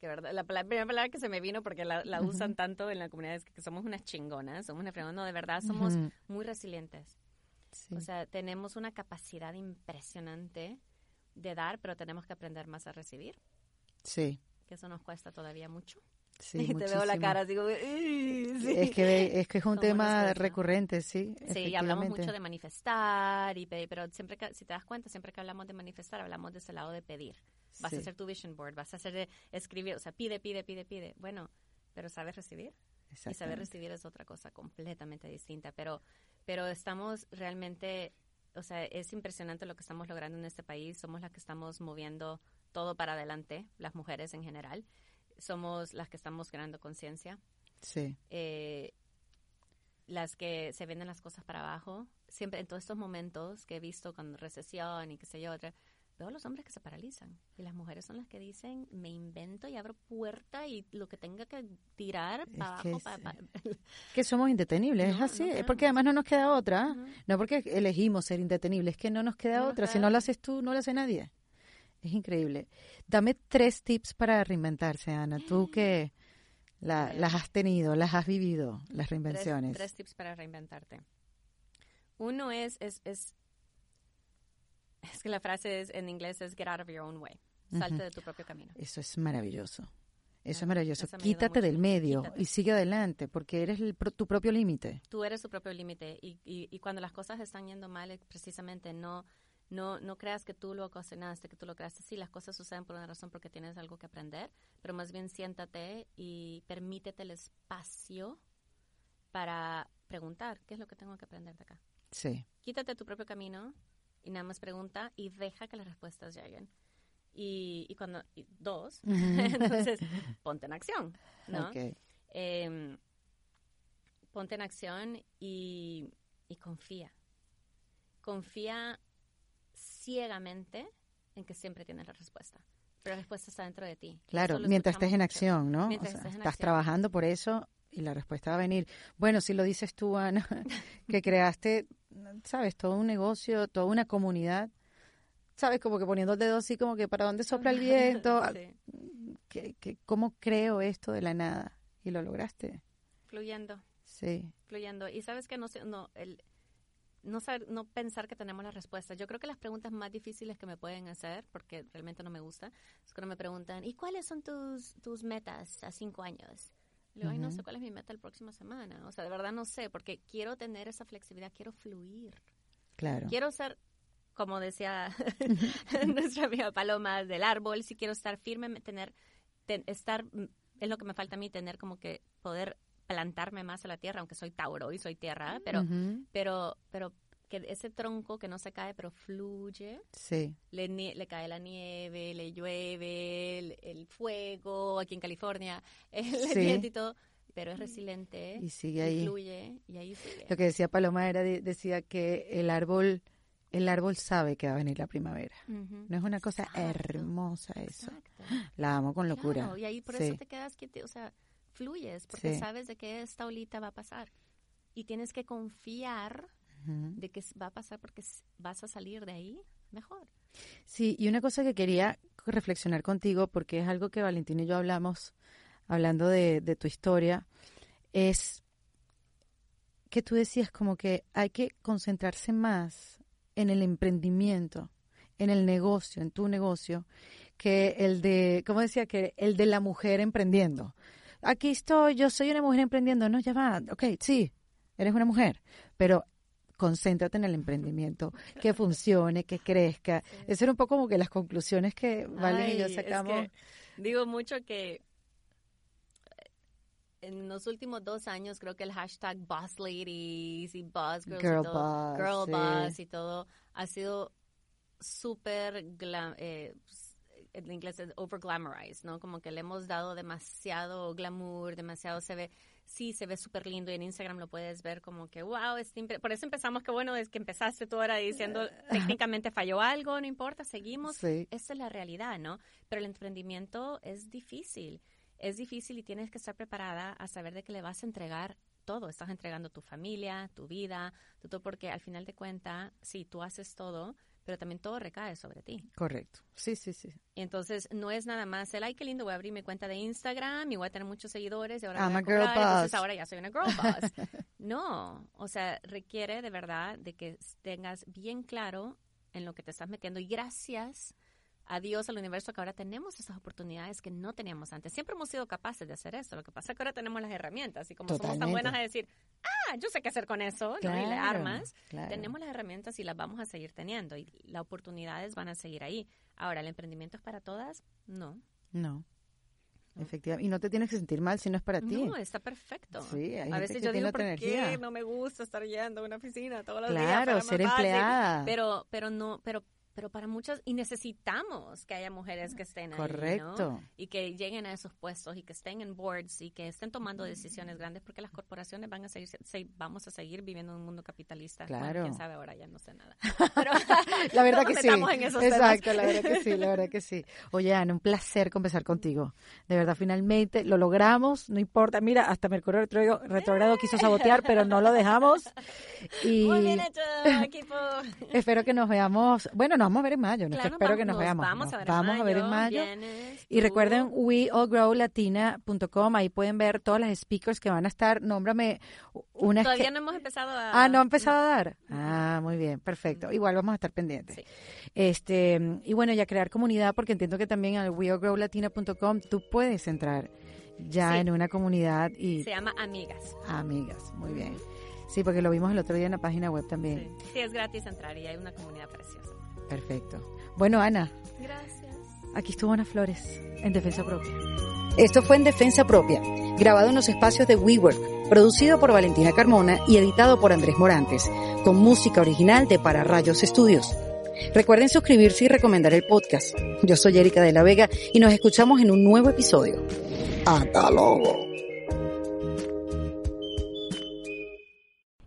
verdad, la, primera palabra que se me vino porque la, usan tanto en la comunidad es que, somos unas chingonas, somos una no, de verdad somos muy resilientes. O sea, tenemos una capacidad impresionante de dar, pero tenemos que aprender más a recibir. Sí. Que eso nos cuesta todavía mucho. Sí, y te veo la cara, digo, sí. es que es que es un tema recurrente, sí. Sí, hablamos mucho de manifestar y pedir, pero siempre que, si te das cuenta, siempre que hablamos de manifestar, hablamos de ese lado de pedir. Vas a hacer tu vision board, vas a hacer de escribir, o sea, pide, pide, pide, pide. Bueno, pero sabes recibir. Y saber recibir es otra cosa completamente distinta, pero pero estamos realmente, o sea, es impresionante lo que estamos logrando en este país. Somos las que estamos moviendo todo para adelante, las mujeres en general somos las que estamos creando conciencia. Sí. Eh, las que se venden las cosas para abajo. Siempre en todos estos momentos que he visto con recesión y qué sé yo, otra, veo a los hombres que se paralizan y las mujeres son las que dicen, me invento y abro puerta y lo que tenga que tirar para abajo. Que, somos indetenibles, es así, porque además no nos queda otra, no porque elegimos ser indetenibles, es que no nos queda otra, si no lo haces tú, no lo hace nadie. Es increíble. Dame tres tips para reinventarse, Ana. Tú que las has tenido, las has vivido, las reinvenciones. Tres, tips para reinventarte. Uno es, es, es, es que la frase es, en inglés es get out of your own way. Salte de tu propio camino. Eso es maravilloso. Eso es ah, maravilloso. Quítate del medio y sigue adelante porque eres tu propio límite. Tú eres tu propio límite y, y, y, cuando las cosas están yendo mal, precisamente no no, no creas que tú lo ocasionaste, que tú lo creaste. Sí, las cosas suceden por una razón porque tienes algo que aprender, pero más bien siéntate y permítete el espacio para preguntar qué es lo que tengo que aprender de acá. Sí. Quítate tu propio camino y nada más pregunta y deja que las respuestas lleguen. Y, y cuando, dos, entonces ponte en acción, ¿no? Em, ponte en acción y, y confía. Confía ciegamente en que siempre tienes la respuesta. Pero la respuesta está dentro de ti. Claro, mientras estés en acción, ¿no? estás trabajando por eso y la respuesta va a venir. Bueno, si lo dices tú, Ana, que creaste, sabes, todo un negocio, toda una comunidad, sabes, como que poniendo el dedo así, como que para dónde sopla el viento, que, que, ¿cómo creo esto de la nada? Y lo lograste. Fluyendo. Sí. Fluyendo. Y sabes que no, no el, no, no pensar que tenemos las respuestas. Yo creo que las preguntas más difíciles que me pueden hacer, porque realmente no me gusta, es cuando me preguntan, ¿y cuáles son tus, tus metas a cinco años? Le digo, ay, no sé cuál es mi meta la próxima semana. O sea, de verdad no sé, porque quiero tener esa flexibilidad, quiero fluir. Claro. Quiero ser, como decía nuestra amiga Paloma, del árbol, si quiero estar firme, tener, estar, es lo que me falta a mí, tener como que poder plantarme más a la tierra, aunque soy Tauro y soy tierra, pero, pero, pero que ese tronco que no se cae, pero fluye. Sí. Le, le cae la nieve, le llueve, el, fuego aquí en California, el viento y todo, pero es resiliente. Y sigue ahí. fluye y ahí sigue. Lo que decía Paloma era, decía que el árbol el árbol sabe que va a venir la primavera. No es una cosa hermosa eso. La amo con locura. y ahí por eso te quedas quieto, o sea, fluyes porque sabes de que esta olita va a pasar y tienes que confiar de que va a pasar porque vas a salir de ahí mejor. Sí, y una cosa que quería reflexionar contigo, porque es algo que Valentín y yo hablamos, hablando de, de tu historia, es que tú decías como que hay que concentrarse más en el emprendimiento, en el negocio, en tu negocio, que el de, ¿cómo decía? Que el de la mujer emprendiendo aquí estoy, yo soy una mujer emprendiendo. No, ya va, ok, sí, eres una mujer, pero concéntrate en el emprendimiento, que funcione, que crezca. Esas eran un poco como que las conclusiones que Vale y yo sacamos. digo mucho que en los últimos dos años creo que el hashtag Boss Ladies y Boss Girls Girl, y todo, boss, Girl Boss y todo ha sido súper eh, en inglés es over glamorized, ¿no? Como que le hemos dado demasiado glamour, demasiado se ve, sí, se ve súper lindo y en Instagram lo puedes ver como que, wow, es por eso empezamos que bueno, es que empezaste tú ahora diciendo técnicamente falló algo, no importa, seguimos. Sí. Esa es la realidad, ¿no? Pero el emprendimiento es difícil, es difícil y tienes que estar preparada a saber de que le vas a entregar todo, estás entregando tu familia, tu vida, todo, porque al final de cuentas, si tú haces todo, pero también todo recae sobre ti. Correcto. Sí, sí, sí. Y entonces no es nada más el, ay, qué lindo, voy a abrir mi cuenta de Instagram y voy a tener muchos seguidores y ahora I'm voy a a girl entonces ahora ya soy una girl boss. no, o sea, requiere de verdad de que tengas bien claro en lo que te estás metiendo y gracias a Dios, al universo, que ahora tenemos esas oportunidades que no teníamos antes. Siempre hemos sido capaces de hacer eso. Lo que pasa es que ahora tenemos las herramientas y como somos tan Totalmente. buenas a decir, ah, yo sé qué hacer con eso, ¿no? y le Claro, armas, claro. tenemos las herramientas y las vamos a seguir teniendo y las oportunidades van a seguir ahí. Ahora, ¿el emprendimiento es para todas? No. No. Efectivamente. Y no te tienes que sentir mal si no es para ti. No, está perfecto. Sí, a veces yo digo, ¿por energía?" qué no me gusta estar yendo a una oficina todos los días? Claro, ser fácil. empleada. Pero, pero no, pero pero para muchas, y necesitamos que haya mujeres que estén ahí. Y que lleguen a esos puestos y que estén en boards y que estén tomando decisiones grandes porque las corporaciones van a seguir, se- vamos a seguir viviendo en un mundo capitalista. Bueno, Claro. quién sabe ahora, ya no sé nada. Pero La verdad no que sí. metamos en esos Exacto, temas. la verdad que sí, la verdad que sí. Oye, Ana, un placer conversar contigo. De verdad, finalmente lo logramos, no importa. Mira, hasta Mercurio retrógrado, retrógrado quiso sabotear, pero no lo dejamos. Y Muy bien hecho, equipo. espero que nos veamos. Bueno, nos vamos a ver en mayo, Claro, espero vamos- que nos, veamos. Vamos Nos a ver, vamos a ver en mayo, mayo. vienes Y recuerden weallgrowlatina.com, ahí pueden ver todas las speakers que van a estar. Nómbrame unas Todavía que... no hemos empezado a... Ah, no ha empezado a dar. Ah, muy bien, perfecto. Igual vamos a estar pendientes. Sí. Este, y bueno, ya crear comunidad, porque entiendo que también al weallgrowlatina.com tú puedes entrar ya Sí. en una comunidad y Se llama Amigas. amigas. Muy bien. Sí, porque lo vimos el otro día en la página web también. Sí. Sí, es gratis entrar y hay una comunidad preciosa. Perfecto. Bueno, Ana, Gracias. Aquí estuvo Ana Flores, en Defensa Propia. Esto fue en Defensa Propia, grabado en los espacios de WeWork, producido por Valentina Carmona y editado por Andrés Morantes, con música original de Para Rayos Estudios. Recuerden suscribirse y recomendar el podcast. Yo soy Erika de la Vega y nos escuchamos en un nuevo episodio. ¡Hasta luego!